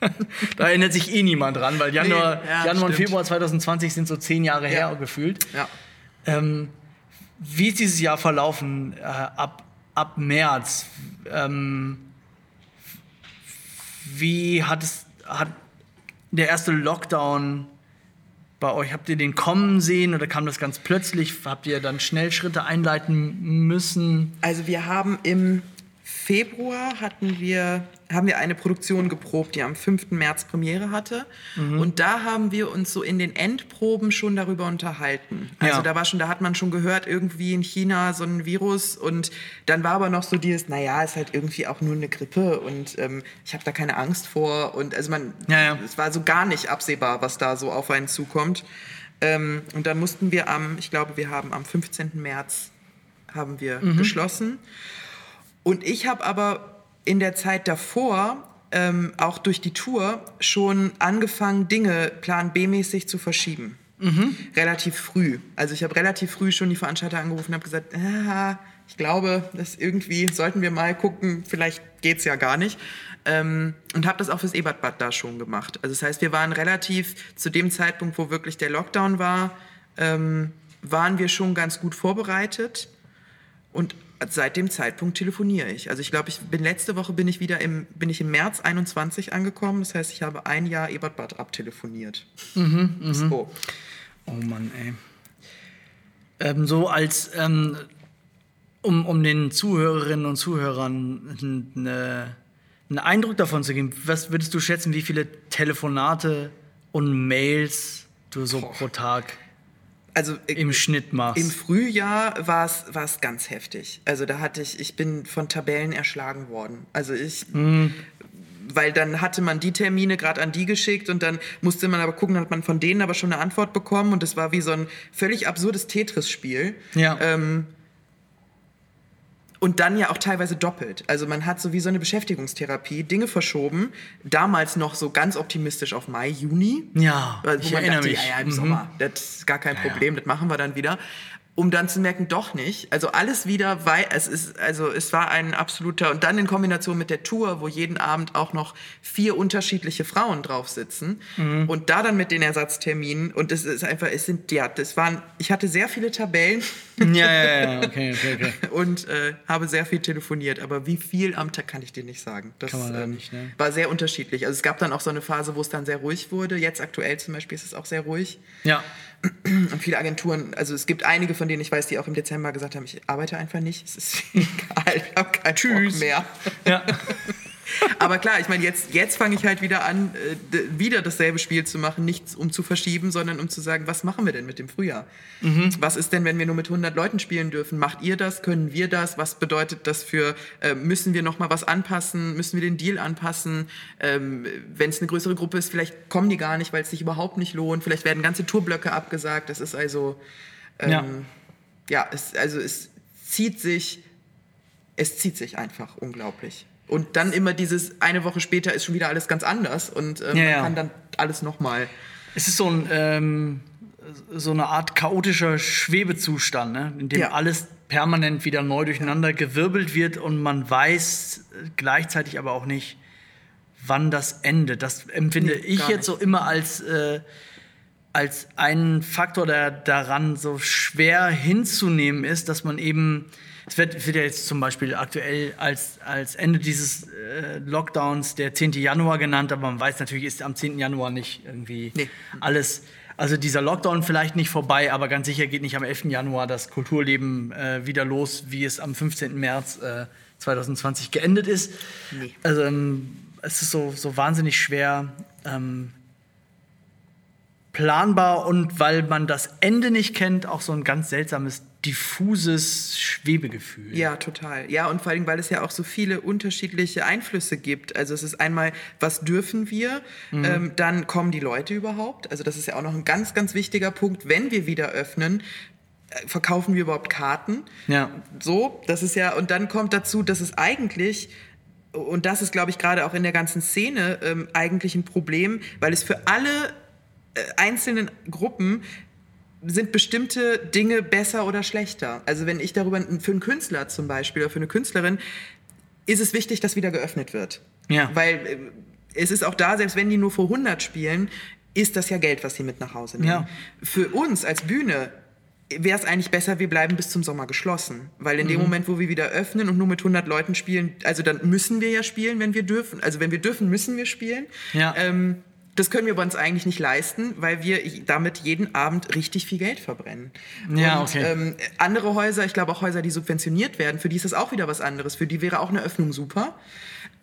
S2: [laughs] da erinnert sich eh niemand dran, weil Januar,
S3: Nee, ja,
S2: Januar und. Februar 2020 sind so zehn Jahre
S3: Ja.
S2: her gefühlt.
S3: Ja.
S2: Ähm, wie ist dieses Jahr verlaufen äh, ab, ab März? Ähm, wie hat es hat der erste Lockdown bei euch? Habt ihr den kommen sehen oder kam das ganz plötzlich? Habt ihr dann schnell Schritte einleiten müssen?
S3: Also wir haben im Februar hatten wir, haben wir eine Produktion geprobt, die am 5. März Premiere hatte.
S2: Mhm.
S3: Und da haben wir uns so in den Endproben schon darüber unterhalten. Also
S2: Ja.
S3: da war schon, da hat man schon gehört, irgendwie in China so ein Virus. Und dann war aber noch so dieses, naja, ist halt irgendwie auch nur eine Grippe und ähm, ich habe da keine Angst vor. Und also man,
S2: Ja, ja.
S3: es war so gar nicht absehbar, was da so auf einen zukommt. Ähm, und dann mussten wir am, ich glaube, wir haben am 15. März haben wir
S2: Mhm.
S3: geschlossen. Und ich habe aber in der Zeit davor, ähm, auch durch die Tour, schon angefangen, Dinge Plan B-mäßig zu verschieben. Relativ früh. Also ich habe relativ früh schon die Veranstalter angerufen und habe gesagt, ah, ich glaube, das irgendwie sollten wir mal gucken, vielleicht geht's ja gar nicht. Ähm, und habe das auch fürs Ebertbad da schon gemacht. Also das heißt, wir waren relativ zu dem Zeitpunkt, wo wirklich der Lockdown war, ähm, waren wir schon ganz gut vorbereitet. Und seit dem Zeitpunkt telefoniere ich. Also ich glaube, ich bin letzte Woche bin ich wieder im, bin ich im März 21 angekommen. Das heißt, ich habe ein Jahr Ebertbad abtelefoniert. so.
S2: Oh Mann, ey. Ähm, so als, ähm, um, um den Zuhörerinnen und Zuhörern eine, einen Eindruck davon zu geben, was würdest du schätzen, wie viele Telefonate und Mails du so pro Tag
S3: Also äh,
S2: im Schnitt machst?
S3: im Frühjahr war es war es ganz heftig. Also da hatte ich ich bin von Tabellen erschlagen worden. Also ich weil dann hatte man die Termine gerade an die geschickt und dann musste man aber gucken, dann hat man von denen aber schon eine Antwort bekommen und das war wie so ein völlig absurdes Tetris-Spiel.
S2: ja.
S3: Ähm, und dann ja auch teilweise doppelt. Also man hat so wie so eine Beschäftigungstherapie Dinge verschoben. Damals noch so ganz optimistisch auf Mai, Juni.
S2: ja,
S3: Weil-
S2: ich
S3: wo man
S2: erinnere
S3: dachte,
S2: mich.
S3: ja, ja, im
S2: Mhm.
S3: Sommer, das ist gar kein Problem, das machen wir dann wieder. Um dann zu merken, doch nicht. Also alles wieder, weil es ist, also es war ein absoluter, und dann in Kombination mit der Tour, wo jeden Abend auch noch vier unterschiedliche Frauen drauf sitzen mhm. und da dann mit den Ersatzterminen und es ist einfach, es sind, ja, das waren, ich hatte sehr viele Tabellen.
S2: Ja, ja, ja, okay, okay, okay. [laughs]
S3: und äh, habe sehr viel telefoniert, aber wie viel am Tag kann ich dir nicht sagen. Das ähm, nicht, ne? war sehr unterschiedlich. Also es gab dann auch so eine Phase, wo es dann sehr ruhig wurde. Jetzt aktuell zum Beispiel ist es auch sehr ruhig.
S2: Ja.
S3: Und viele Agenturen, also es gibt einige, von denen ich weiß, die auch im Dezember gesagt haben, ich arbeite einfach nicht, es ist [laughs] egal, ich habe keinen Tschüss. Bock mehr. Ja. [laughs] Aber klar, ich meine, jetzt, jetzt fange ich halt wieder an, äh, wieder dasselbe Spiel zu machen, nicht um zu verschieben, sondern um zu sagen, was machen wir denn mit dem Frühjahr? Mhm. Was ist denn, wenn wir nur mit 100 Leuten spielen dürfen? Macht ihr das? Können wir das? Was bedeutet das für, äh, müssen wir nochmal was anpassen? Müssen wir den Deal anpassen? Ähm, wenn es eine größere Gruppe ist, vielleicht kommen die gar nicht, weil es sich überhaupt nicht lohnt. Vielleicht werden ganze Tourblöcke abgesagt. Das ist also, ähm, ja, ja es, also es zieht sich, es zieht sich einfach unglaublich. Und dann immer dieses, eine Woche später ist schon wieder alles ganz anders und äh, ja, man ja. kann dann alles nochmal.
S2: Es ist so, ein, ähm, so eine Art chaotischer Schwebezustand, ne? in dem ja. alles permanent wieder neu durcheinander gewirbelt wird und man weiß gleichzeitig aber auch nicht, wann das endet. Das empfinde nee, ich jetzt so immer als, äh, als einen Faktor, der daran so schwer hinzunehmen ist, dass man eben es wird, wird ja jetzt zum Beispiel aktuell als, als Ende dieses äh, Lockdowns der 10. Januar genannt, aber man weiß natürlich, ist am 10. Januar nicht irgendwie nee. alles. Also dieser Lockdown vielleicht nicht vorbei, aber ganz sicher geht nicht am 11. Januar das Kulturleben äh, wieder los, wie es am 15. März äh, 2020 geendet ist. Nee. Also ähm, es ist so, so wahnsinnig schwer. Ähm, planbar und weil man das Ende nicht kennt, auch so ein ganz seltsames diffuses Schwebegefühl.
S3: Ja, total. Ja, und vor allem, weil es ja auch so viele unterschiedliche Einflüsse gibt. Also es ist einmal, was dürfen wir? Mhm. Ähm, dann kommen die Leute überhaupt. Also das ist ja auch noch ein ganz, ganz wichtiger Punkt. Wenn wir wieder öffnen, äh, verkaufen wir überhaupt Karten?
S2: Ja.
S3: So, das ist ja, und dann kommt dazu, dass es eigentlich und das ist, glaube ich, gerade auch in der ganzen Szene ähm, eigentlich ein Problem, weil es für alle einzelnen Gruppen sind bestimmte Dinge besser oder schlechter. Also wenn ich darüber, für einen Künstler zum Beispiel oder für eine Künstlerin, ist es wichtig, dass wieder geöffnet wird.
S2: Ja.
S3: Weil äh, es ist auch da, selbst wenn die nur vor 100 spielen, ist das ja Geld, was sie mit nach Hause nehmen. Ja. Für uns als Bühne wäre es eigentlich besser, wir bleiben bis zum Sommer geschlossen. Weil in mhm. dem Moment, wo wir wieder öffnen und nur mit 100 Leuten spielen, also dann müssen wir ja spielen, wenn wir dürfen. Also wenn wir dürfen, müssen wir spielen.
S2: Ja.
S3: Ähm, das können wir bei uns eigentlich nicht leisten, weil wir damit jeden Abend richtig viel Geld verbrennen.
S2: Ja,
S3: und,
S2: okay.
S3: ähm, andere Häuser, ich glaube auch Häuser, die subventioniert werden, für die ist das auch wieder was anderes. Für die wäre auch eine Öffnung super.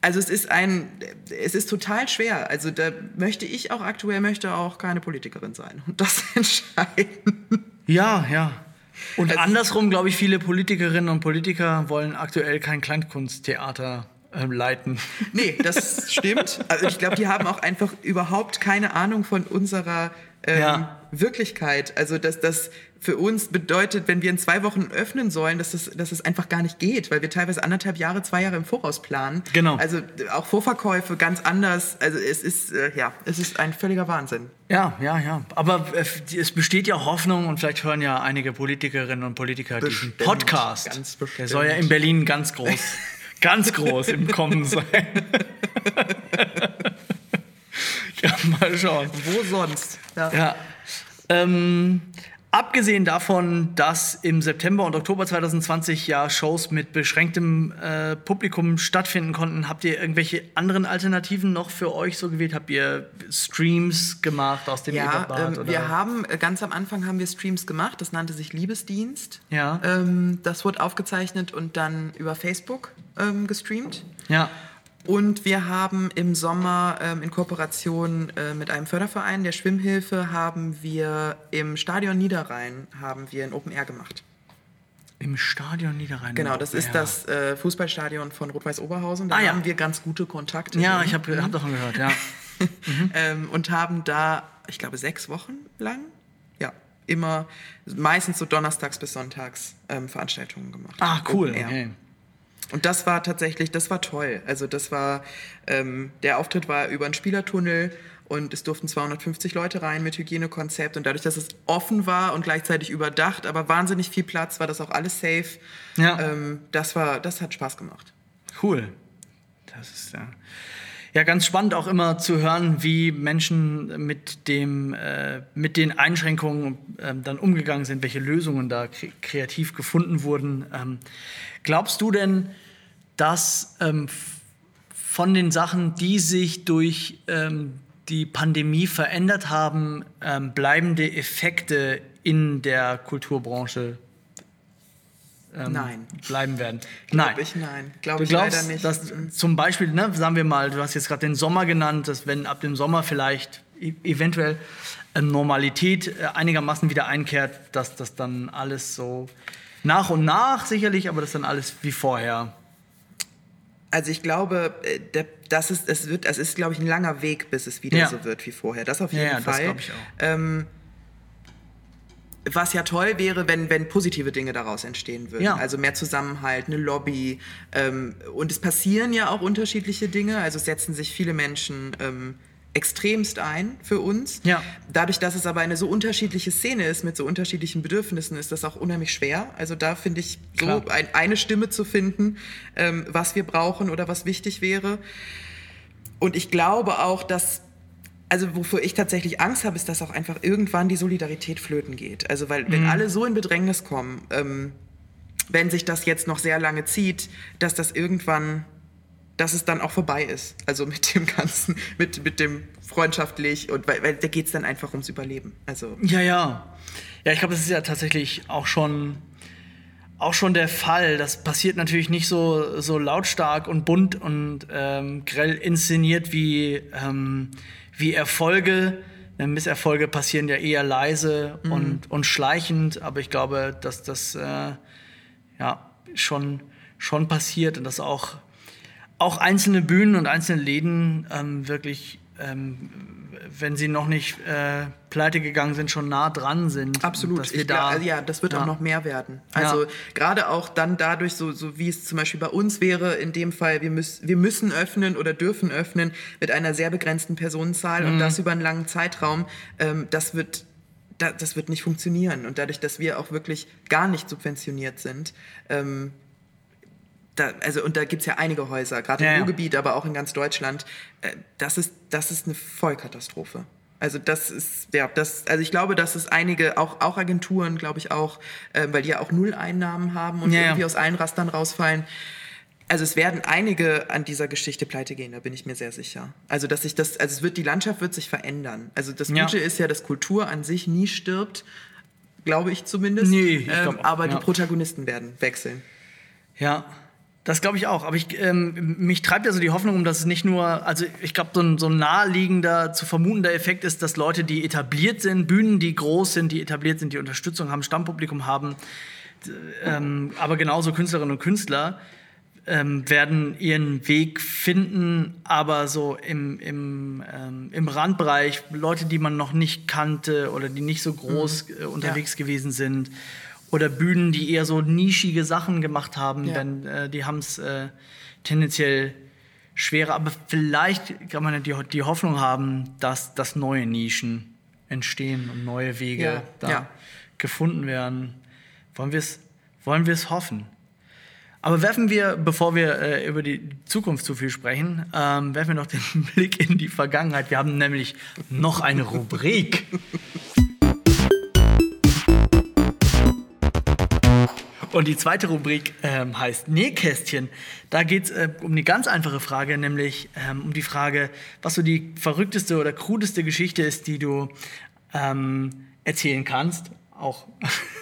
S3: Also es ist ein, es ist total schwer. Also da möchte ich auch aktuell möchte auch keine Politikerin sein und das [laughs] entscheiden.
S2: Ja, ja. Und also, andersrum, glaube ich, viele Politikerinnen und Politiker wollen aktuell kein Kleinkunsttheater leiten. [laughs]
S3: Nee, das stimmt. Also ich glaube, die haben auch einfach überhaupt keine Ahnung von unserer ähm, ja. Wirklichkeit. Also dass das für uns bedeutet, wenn wir in zwei Wochen öffnen sollen, dass es, dass es einfach gar nicht geht, weil wir teilweise anderthalb Jahre, zwei Jahre im Voraus planen.
S2: Genau.
S3: Also auch Vorverkäufe ganz anders. Also es ist, äh, ja, es ist ein völliger Wahnsinn.
S2: Ja, ja, ja. Aber äh, es besteht ja Hoffnung und vielleicht hören ja einige Politikerinnen und Politiker bestimmt, diesen Podcast. Ganz bestimmt. Der soll ja in Berlin ganz groß [laughs] ganz groß im Kommen sein. [laughs] ja, mal schauen.
S3: Wo sonst?
S2: Ja. ja. Ähm, Abgesehen davon, dass im September und Oktober 2020 ja Shows mit beschränktem äh, Publikum stattfinden konnten, habt ihr irgendwelche anderen Alternativen noch für euch so gewählt? Habt ihr Streams gemacht aus dem
S3: ja, ähm, wir haben äh, ganz am Anfang haben wir Streams gemacht. Das nannte sich Liebesdienst.
S2: Ja.
S3: Ähm, das wurde aufgezeichnet und dann über Facebook ähm, gestreamt.
S2: Ja.
S3: Und wir haben im Sommer ähm, in Kooperation äh, mit einem Förderverein der Schwimmhilfe haben wir im Stadion Niederrhein haben wir ein Open Air gemacht.
S2: Im Stadion Niederrhein.
S3: Genau, das ist das äh, Fußballstadion von Rot-Weiß Oberhausen. Da ah, ja. haben wir ganz gute Kontakte.
S2: Ja, ich habe hab davon gehört, ja. [laughs]
S3: mhm. ähm, und haben da, ich glaube, sechs Wochen lang, ja, immer meistens so donnerstags bis sonntags ähm, Veranstaltungen gemacht.
S2: Ah, cool. Okay.
S3: Und das war tatsächlich, das war toll. Also das war, ähm, der Auftritt war über einen Spielertunnel und es durften 250 Leute rein mit Hygienekonzept und dadurch, dass es offen war und gleichzeitig überdacht, aber wahnsinnig viel Platz, war das auch alles safe.
S2: Ja.
S3: Ähm, das, war, das hat Spaß gemacht.
S2: Cool. Das ist ja. Ja, ganz spannend auch immer zu hören, wie Menschen mit, dem, äh, mit den Einschränkungen äh, dann umgegangen sind, welche Lösungen da kre kreativ gefunden wurden. Ähm, glaubst du denn, dass ähm, von den Sachen, die sich durch ähm, die Pandemie verändert haben, ähm, bleibende Effekte in der Kulturbranche ähm,
S3: Nein.
S2: bleiben werden.
S3: Glaub ich nein. Glaube ich
S2: glaubst,
S3: leider nicht.
S2: dass
S3: Mhm.
S2: zum Beispiel, ne, sagen wir mal, du hast jetzt gerade den Sommer genannt, dass wenn ab dem Sommer vielleicht e eventuell ähm, Normalität äh, einigermaßen wieder einkehrt, dass das dann alles so nach und nach sicherlich, aber das dann alles wie vorher.
S3: Also ich glaube, äh, das ist, es wird, es ist, glaube ich, ein langer Weg, bis es wieder
S2: Ja.
S3: so wird wie vorher. Das auf jeden
S2: ja, das
S3: Fall.
S2: glaube ich auch.
S3: Ähm, was ja toll wäre, wenn, wenn positive Dinge daraus entstehen würden.
S2: Ja.
S3: Also mehr Zusammenhalt, eine Lobby. Ähm, und es passieren ja auch unterschiedliche Dinge. Also setzen sich viele Menschen ähm, extremst ein für uns.
S2: Ja.
S3: Dadurch, dass es aber eine so unterschiedliche Szene ist mit so unterschiedlichen Bedürfnissen, ist das auch unheimlich schwer. Also da finde ich so ein, eine Stimme zu finden, ähm, was wir brauchen oder was wichtig wäre. Und ich glaube auch, dass, also wofür ich tatsächlich Angst habe, ist, dass auch einfach irgendwann die Solidarität flöten geht. Also weil wenn alle so in Bedrängnis kommen, ähm, wenn sich das jetzt noch sehr lange zieht, dass das irgendwann, dass es dann auch vorbei ist. Also mit dem Ganzen, mit, mit dem freundschaftlich und weil, weil da geht es dann einfach ums Überleben. Also
S2: Ja, ja. Ja, ich glaube, das ist ja tatsächlich auch schon, auch schon der Fall. Das passiert natürlich nicht so, so lautstark und bunt und ähm, grell inszeniert wie, ähm, wie Erfolge. Äh, Misserfolge passieren ja eher leise und, und schleichend, aber ich glaube, dass das äh, ja, schon, schon passiert und dass auch, auch einzelne Bühnen und einzelne Läden ähm, wirklich, ähm, wenn sie noch nicht äh, pleite gegangen sind, schon nah dran sind.
S3: Absolut.
S2: Dass wir
S3: ich,
S2: da,
S3: glaub, ja, das wird
S2: ja.
S3: auch noch mehr werden. Also
S2: Ja.
S3: gerade auch dann dadurch, so, so wie es zum Beispiel bei uns wäre, in dem Fall, wir, müß, wir müssen öffnen oder dürfen öffnen mit einer sehr begrenzten Personenzahl
S2: Mhm.
S3: und das über einen langen Zeitraum, ähm, das wird da, das wird nicht funktionieren. Und dadurch, dass wir auch wirklich gar nicht subventioniert sind, ähm, da, also, und da gibt es ja einige Häuser, gerade
S2: Ja,
S3: im
S2: ja.
S3: Ruhrgebiet, aber auch in ganz Deutschland, äh, das, ist, das ist eine Vollkatastrophe. Also das ist, ja, das, also ich glaube, dass es einige, auch, auch Agenturen, glaube ich auch, äh, weil die ja auch Null-Einnahmen haben und
S2: Ja, ja.
S3: irgendwie aus allen Rastern rausfallen. Also es werden einige an dieser Geschichte pleite gehen, da bin ich mir sehr sicher. Also dass sich das, also es wird, die Landschaft wird sich verändern. Also das
S2: Ja.
S3: Gute ist ja, dass Kultur an sich nie stirbt, glaube ich zumindest.
S2: Nee, ich glaub
S3: ähm, aber
S2: ja.
S3: die Protagonisten werden wechseln.
S2: Ja, das glaube ich auch. Aber ich, ähm, mich treibt ja so die Hoffnung um, dass es nicht nur, also ich glaube, so ein, so ein naheliegender, zu vermutender Effekt ist, dass Leute, die etabliert sind, Bühnen, die groß sind, die etabliert sind, die Unterstützung haben, Stammpublikum haben, ähm, aber genauso Künstlerinnen und Künstler ähm, werden ihren Weg finden, aber so im, im, ähm, im Randbereich, Leute, die man noch nicht kannte oder die nicht so groß äh, unterwegs gewesen sind. Oder Bühnen, die eher so nischige Sachen gemacht haben,
S3: Ja.
S2: denn äh, die haben es äh, tendenziell schwerer. Aber vielleicht kann man ja die, die Hoffnung haben, dass, dass neue Nischen entstehen und neue Wege
S3: Ja,
S2: da
S3: ja.
S2: gefunden werden. Wollen wir es wollen wir's hoffen? Aber werfen wir, bevor wir äh, über die Zukunft zu viel sprechen, ähm, werfen wir noch den [laughs] Blick in die Vergangenheit. Wir haben nämlich noch eine Rubrik. [laughs] Und die zweite Rubrik ähm, heißt Nähkästchen. Da geht es äh, um eine ganz einfache Frage, nämlich ähm, um die Frage, was so die verrückteste oder krudeste Geschichte ist, die du ähm, erzählen kannst, auch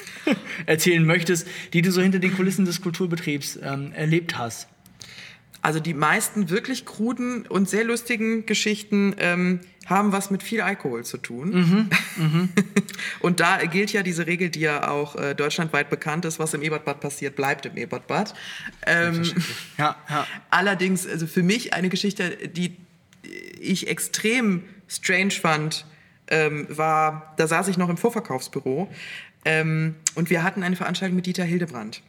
S2: [laughs] erzählen möchtest, die du so hinter den Kulissen des Kulturbetriebs ähm, erlebt hast.
S3: Also die meisten wirklich kruden und sehr lustigen Geschichten ähm, haben was mit viel Alkohol zu tun.
S2: Mhm, [laughs]
S3: und da gilt ja diese Regel, die ja auch äh, deutschlandweit bekannt ist, was im Ebertbad passiert, bleibt im Ebertbad. Ähm,
S2: Ja, ja.
S3: allerdings, also für mich eine Geschichte, die ich extrem strange fand, ähm, war, da saß ich noch im Vorverkaufsbüro ähm, und wir hatten eine Veranstaltung mit Dieter Hildebrand.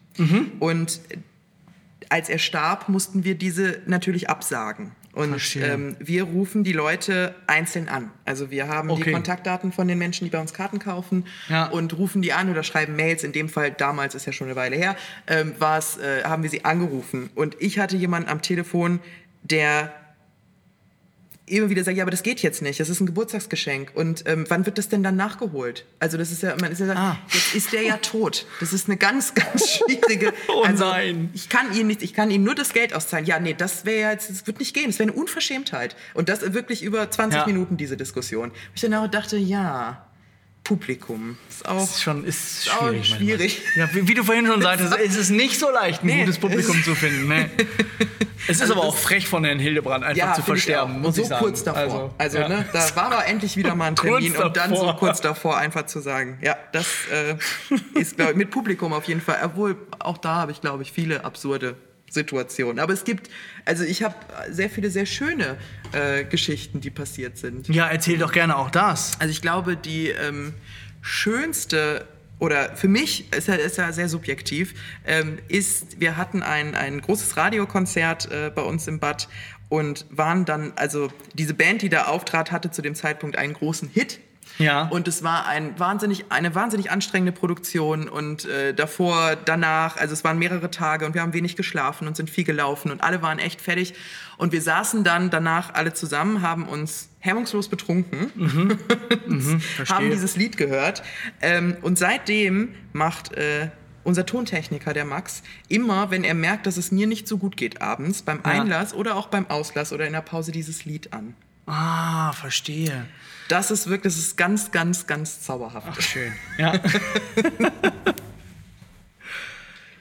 S3: Und als er starb, mussten wir diese natürlich absagen. Und ähm, wir rufen die Leute einzeln an. Also wir haben
S2: Okay.
S3: die Kontaktdaten von den Menschen, die bei uns Karten kaufen
S2: Ja.
S3: und rufen die an oder schreiben Mails. In dem Fall, damals ist ja schon eine Weile her, ähm, äh, haben wir sie angerufen. Und ich hatte jemanden am Telefon, der immer wieder sagt, ja, aber das geht jetzt nicht, das ist ein Geburtstagsgeschenk. Und ähm, wann wird das denn dann nachgeholt? Also das ist ja, man ist ja,
S2: Ah.
S3: jetzt ist der ja tot. Das ist eine ganz, [laughs] ganz schwierige. [laughs]
S2: Oh
S3: also,
S2: nein.
S3: Ich kann Ihnen nicht, ich kann Ihnen nur das Geld auszahlen. Ja, nee, das wäre ja jetzt, das wird nicht gehen. Das wäre eine Unverschämtheit. Und das wirklich über 20
S2: Ja.
S3: Minuten diese Diskussion. Ich dann auch dachte, ja, Publikum ist auch.
S2: Ist schon ist
S3: auch
S2: schwierig. manchmal.
S3: schwierig.
S2: Ja, wie, wie du vorhin schon [laughs] sagtest, ist es nicht so leicht, ein
S3: Nee,
S2: gutes Publikum zu finden. Nee. [laughs] Es ist
S3: Also
S2: aber auch frech von Herrn Hildebrand, einfach zu
S3: finde ich
S2: versterben,
S3: auch.
S2: muss
S3: so
S2: ich sagen.
S3: kurz davor. Also,
S2: ja.
S3: ne, da [laughs] war aber endlich wieder mal ein Termin und dann so kurz davor einfach zu sagen, ja, das äh, ist, glaube ich, mit Publikum auf jeden Fall. Obwohl, auch da habe ich, glaube ich, viele absurde Situationen. Aber es gibt, also ich habe sehr viele sehr schöne äh, Geschichten, die passiert sind.
S2: ja, erzähl doch gerne auch das.
S3: Also ich glaube, die ähm, schönste oder für mich ist ja, ist ja sehr subjektiv, ähm, ist, wir hatten ein, ein großes Radiokonzert äh, bei uns im Bad und waren dann, also diese Band, die da auftrat, hatte zu dem Zeitpunkt einen großen Hit.
S2: Ja.
S3: Und es war ein wahnsinnig, eine wahnsinnig anstrengende Produktion und äh, davor, danach, also es waren mehrere Tage und wir haben wenig geschlafen und sind viel gelaufen und alle waren echt fertig. Und wir saßen dann danach alle zusammen, haben uns hemmungslos betrunken, [laughs] haben dieses Lied gehört. Ähm, und seitdem macht äh, unser Tontechniker, der Max, immer, wenn er merkt, dass es mir nicht so gut geht abends, beim
S2: Ja.
S3: Einlass oder auch beim Auslass oder in der Pause dieses Lied an.
S2: Ah, verstehe.
S3: Das ist wirklich, das ist ganz, ganz, ganz zauberhaft.
S2: Ach, schön. Ja. [laughs]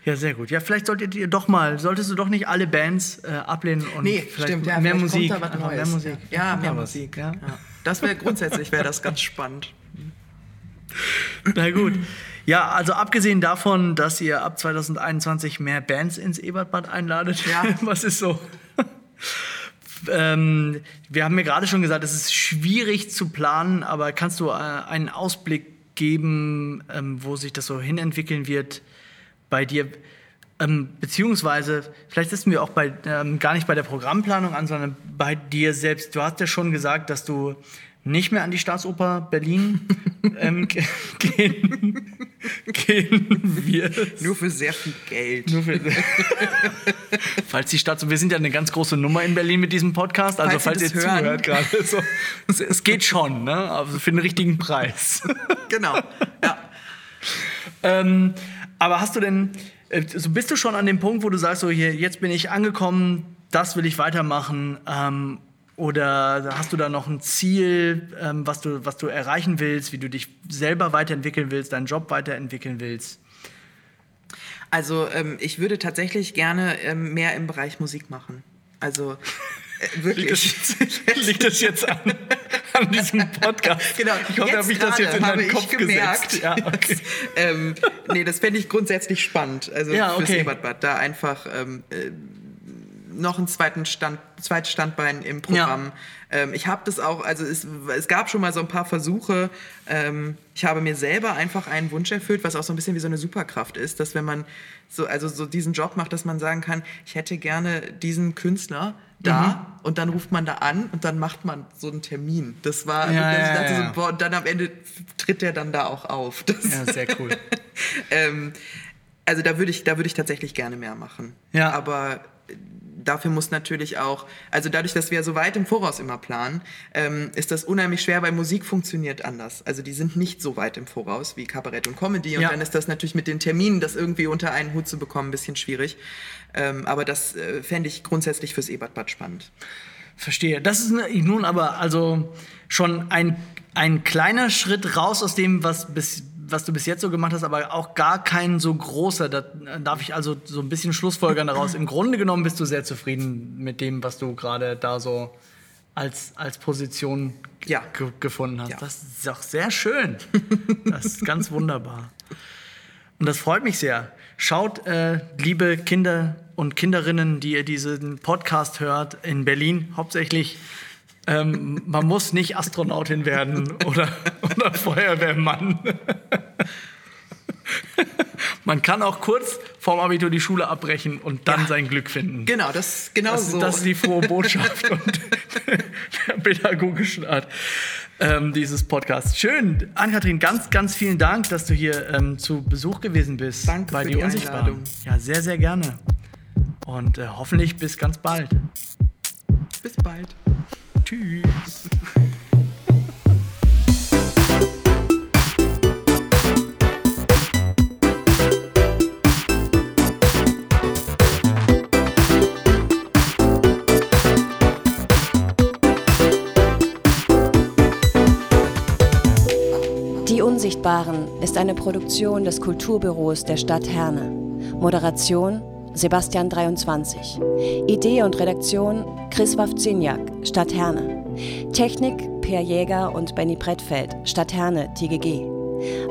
S2: Ja, sehr gut. Ja, vielleicht solltet ihr doch mal, solltest du doch nicht alle Bands äh, ablehnen und
S3: Nee,
S2: vielleicht
S3: stimmt, ja,
S2: mehr
S3: vielleicht
S2: Musik.
S3: Da was
S2: einfach
S3: Neues.
S2: mehr Musik.
S3: Ja, mehr. Musik.
S2: Ja.
S3: Ja. Das wäre grundsätzlich wäre das ganz spannend. [laughs]
S2: Na gut. Ja, also abgesehen davon, dass ihr ab 2021 mehr Bands ins Ebertbad einladet,
S3: Ja. [laughs]
S2: was ist so? Ähm, wir haben mir gerade schon gesagt, es ist schwierig zu planen, aber kannst du äh, einen Ausblick geben, ähm, wo sich das so hinentwickeln wird bei dir? Ähm, beziehungsweise, vielleicht setzen wir auch bei, ähm, gar nicht bei der Programmplanung an, sondern bei dir selbst. Du hast ja schon gesagt, dass du nicht mehr an die Staatsoper Berlin ähm, ge- [laughs] gehen, gehen wirst.
S3: Nur für sehr viel Geld.
S2: Nur für, [laughs] falls die Stadt, wir sind ja eine ganz große Nummer in Berlin mit diesem Podcast, also falls,
S3: Falls
S2: ihr
S3: hören.
S2: zuhört gerade, so, es, es geht schon, ne? Also für den richtigen Preis. [laughs]
S3: Genau. Ja.
S2: ähm, aber hast du denn, äh, so bist du schon an dem Punkt, wo du sagst, so hier, jetzt bin ich angekommen, das will ich weitermachen, ähm, oder hast du da noch ein Ziel, ähm, was, du, was du erreichen willst, wie du dich selber weiterentwickeln willst, deinen Job weiterentwickeln willst?
S3: Also ähm, ich würde tatsächlich gerne ähm, mehr im Bereich Musik machen. Also äh, [laughs]
S2: Liegt das
S3: wirklich.
S2: jetzt, liegt das jetzt an, an diesem Podcast?
S3: Genau,
S2: Ich hoffe, habe ich das jetzt in deinen Kopf
S3: gemerkt.
S2: gesetzt. Ja, [laughs] okay.
S3: ähm, nee, das fände ich grundsätzlich spannend. Also
S2: Ja,
S3: fürs
S2: okay.
S3: Ebertbad, da einfach ähm, äh, noch einen zweiten Stand, zweites Standbein im Programm. Ähm, ich habe das auch, also es, es gab schon mal so ein paar Versuche. Ähm, ich habe mir selber einfach einen Wunsch erfüllt, was auch so ein bisschen wie so eine Superkraft ist, dass wenn man so, also so diesen Job macht, dass man sagen kann, ich hätte gerne diesen Künstler da
S2: Mhm.
S3: und dann ruft man da an und dann macht man so einen Termin. Das war,
S2: Ja,
S3: ich
S2: ja, ja.
S3: so, boah, und dann am Ende tritt der dann da auch auf. Das,
S2: Ja, sehr cool. [laughs]
S3: ähm, also da würde ich, da würde ich tatsächlich gerne mehr machen.
S2: Ja.
S3: Aber dafür muss natürlich auch, also dadurch, dass wir so weit im Voraus immer planen, ähm, ist das unheimlich schwer, weil Musik funktioniert anders. Also die sind nicht so weit im Voraus wie Kabarett und Comedy und
S2: Ja.
S3: dann ist das natürlich mit den Terminen, das irgendwie unter einen Hut zu bekommen, ein bisschen schwierig. Ähm, aber das äh, fände ich grundsätzlich fürs Ebertbad spannend.
S2: Verstehe. Das ist ne- nun aber also schon ein, ein kleiner Schritt raus aus dem, was, bis, was du bis jetzt so gemacht hast, aber auch gar kein so großer. Da darf ich also so ein bisschen schlussfolgern daraus. Im Grunde genommen bist du sehr zufrieden mit dem, was du gerade da so als, als Position
S3: Ja.
S2: ge gefunden hast.
S3: Ja.
S2: Das ist auch sehr schön. Das ist ganz wunderbar. Und das freut mich sehr. Schaut, äh, liebe Kinder und Kinderinnen, die ihr diesen Podcast hört, in Berlin hauptsächlich. Ähm, man muss nicht Astronautin werden oder, oder Feuerwehrmann. Man kann auch kurz vorm Abitur die Schule abbrechen und dann ja. sein Glück finden.
S3: Genau, das genau
S2: das,
S3: so.
S2: Das ist die frohe Botschaft und der pädagogischen Art ähm, dieses Podcasts. Schön, Ann-Kathrin, ganz, ganz vielen Dank, dass du hier ähm, zu Besuch gewesen bist
S3: Danke
S2: bei
S3: für
S2: die,
S3: die
S2: Unsichtbaren.
S3: Einladung.
S2: Ja, sehr, sehr gerne. Und äh, hoffentlich bis ganz bald.
S3: Bis bald.
S2: Tschüss.
S1: Die Unsichtbaren ist eine Produktion des Kulturbüros der Stadt Herne. Moderation Sebastian 23. Idee und Redaktion Chris Wawczyniak, Stadt Herne. Technik Per Jäger und Benny Brettfeld, Stadt Herne, TGG.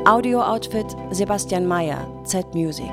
S1: Audio-Outfit Sebastian Mayer, Z-Music.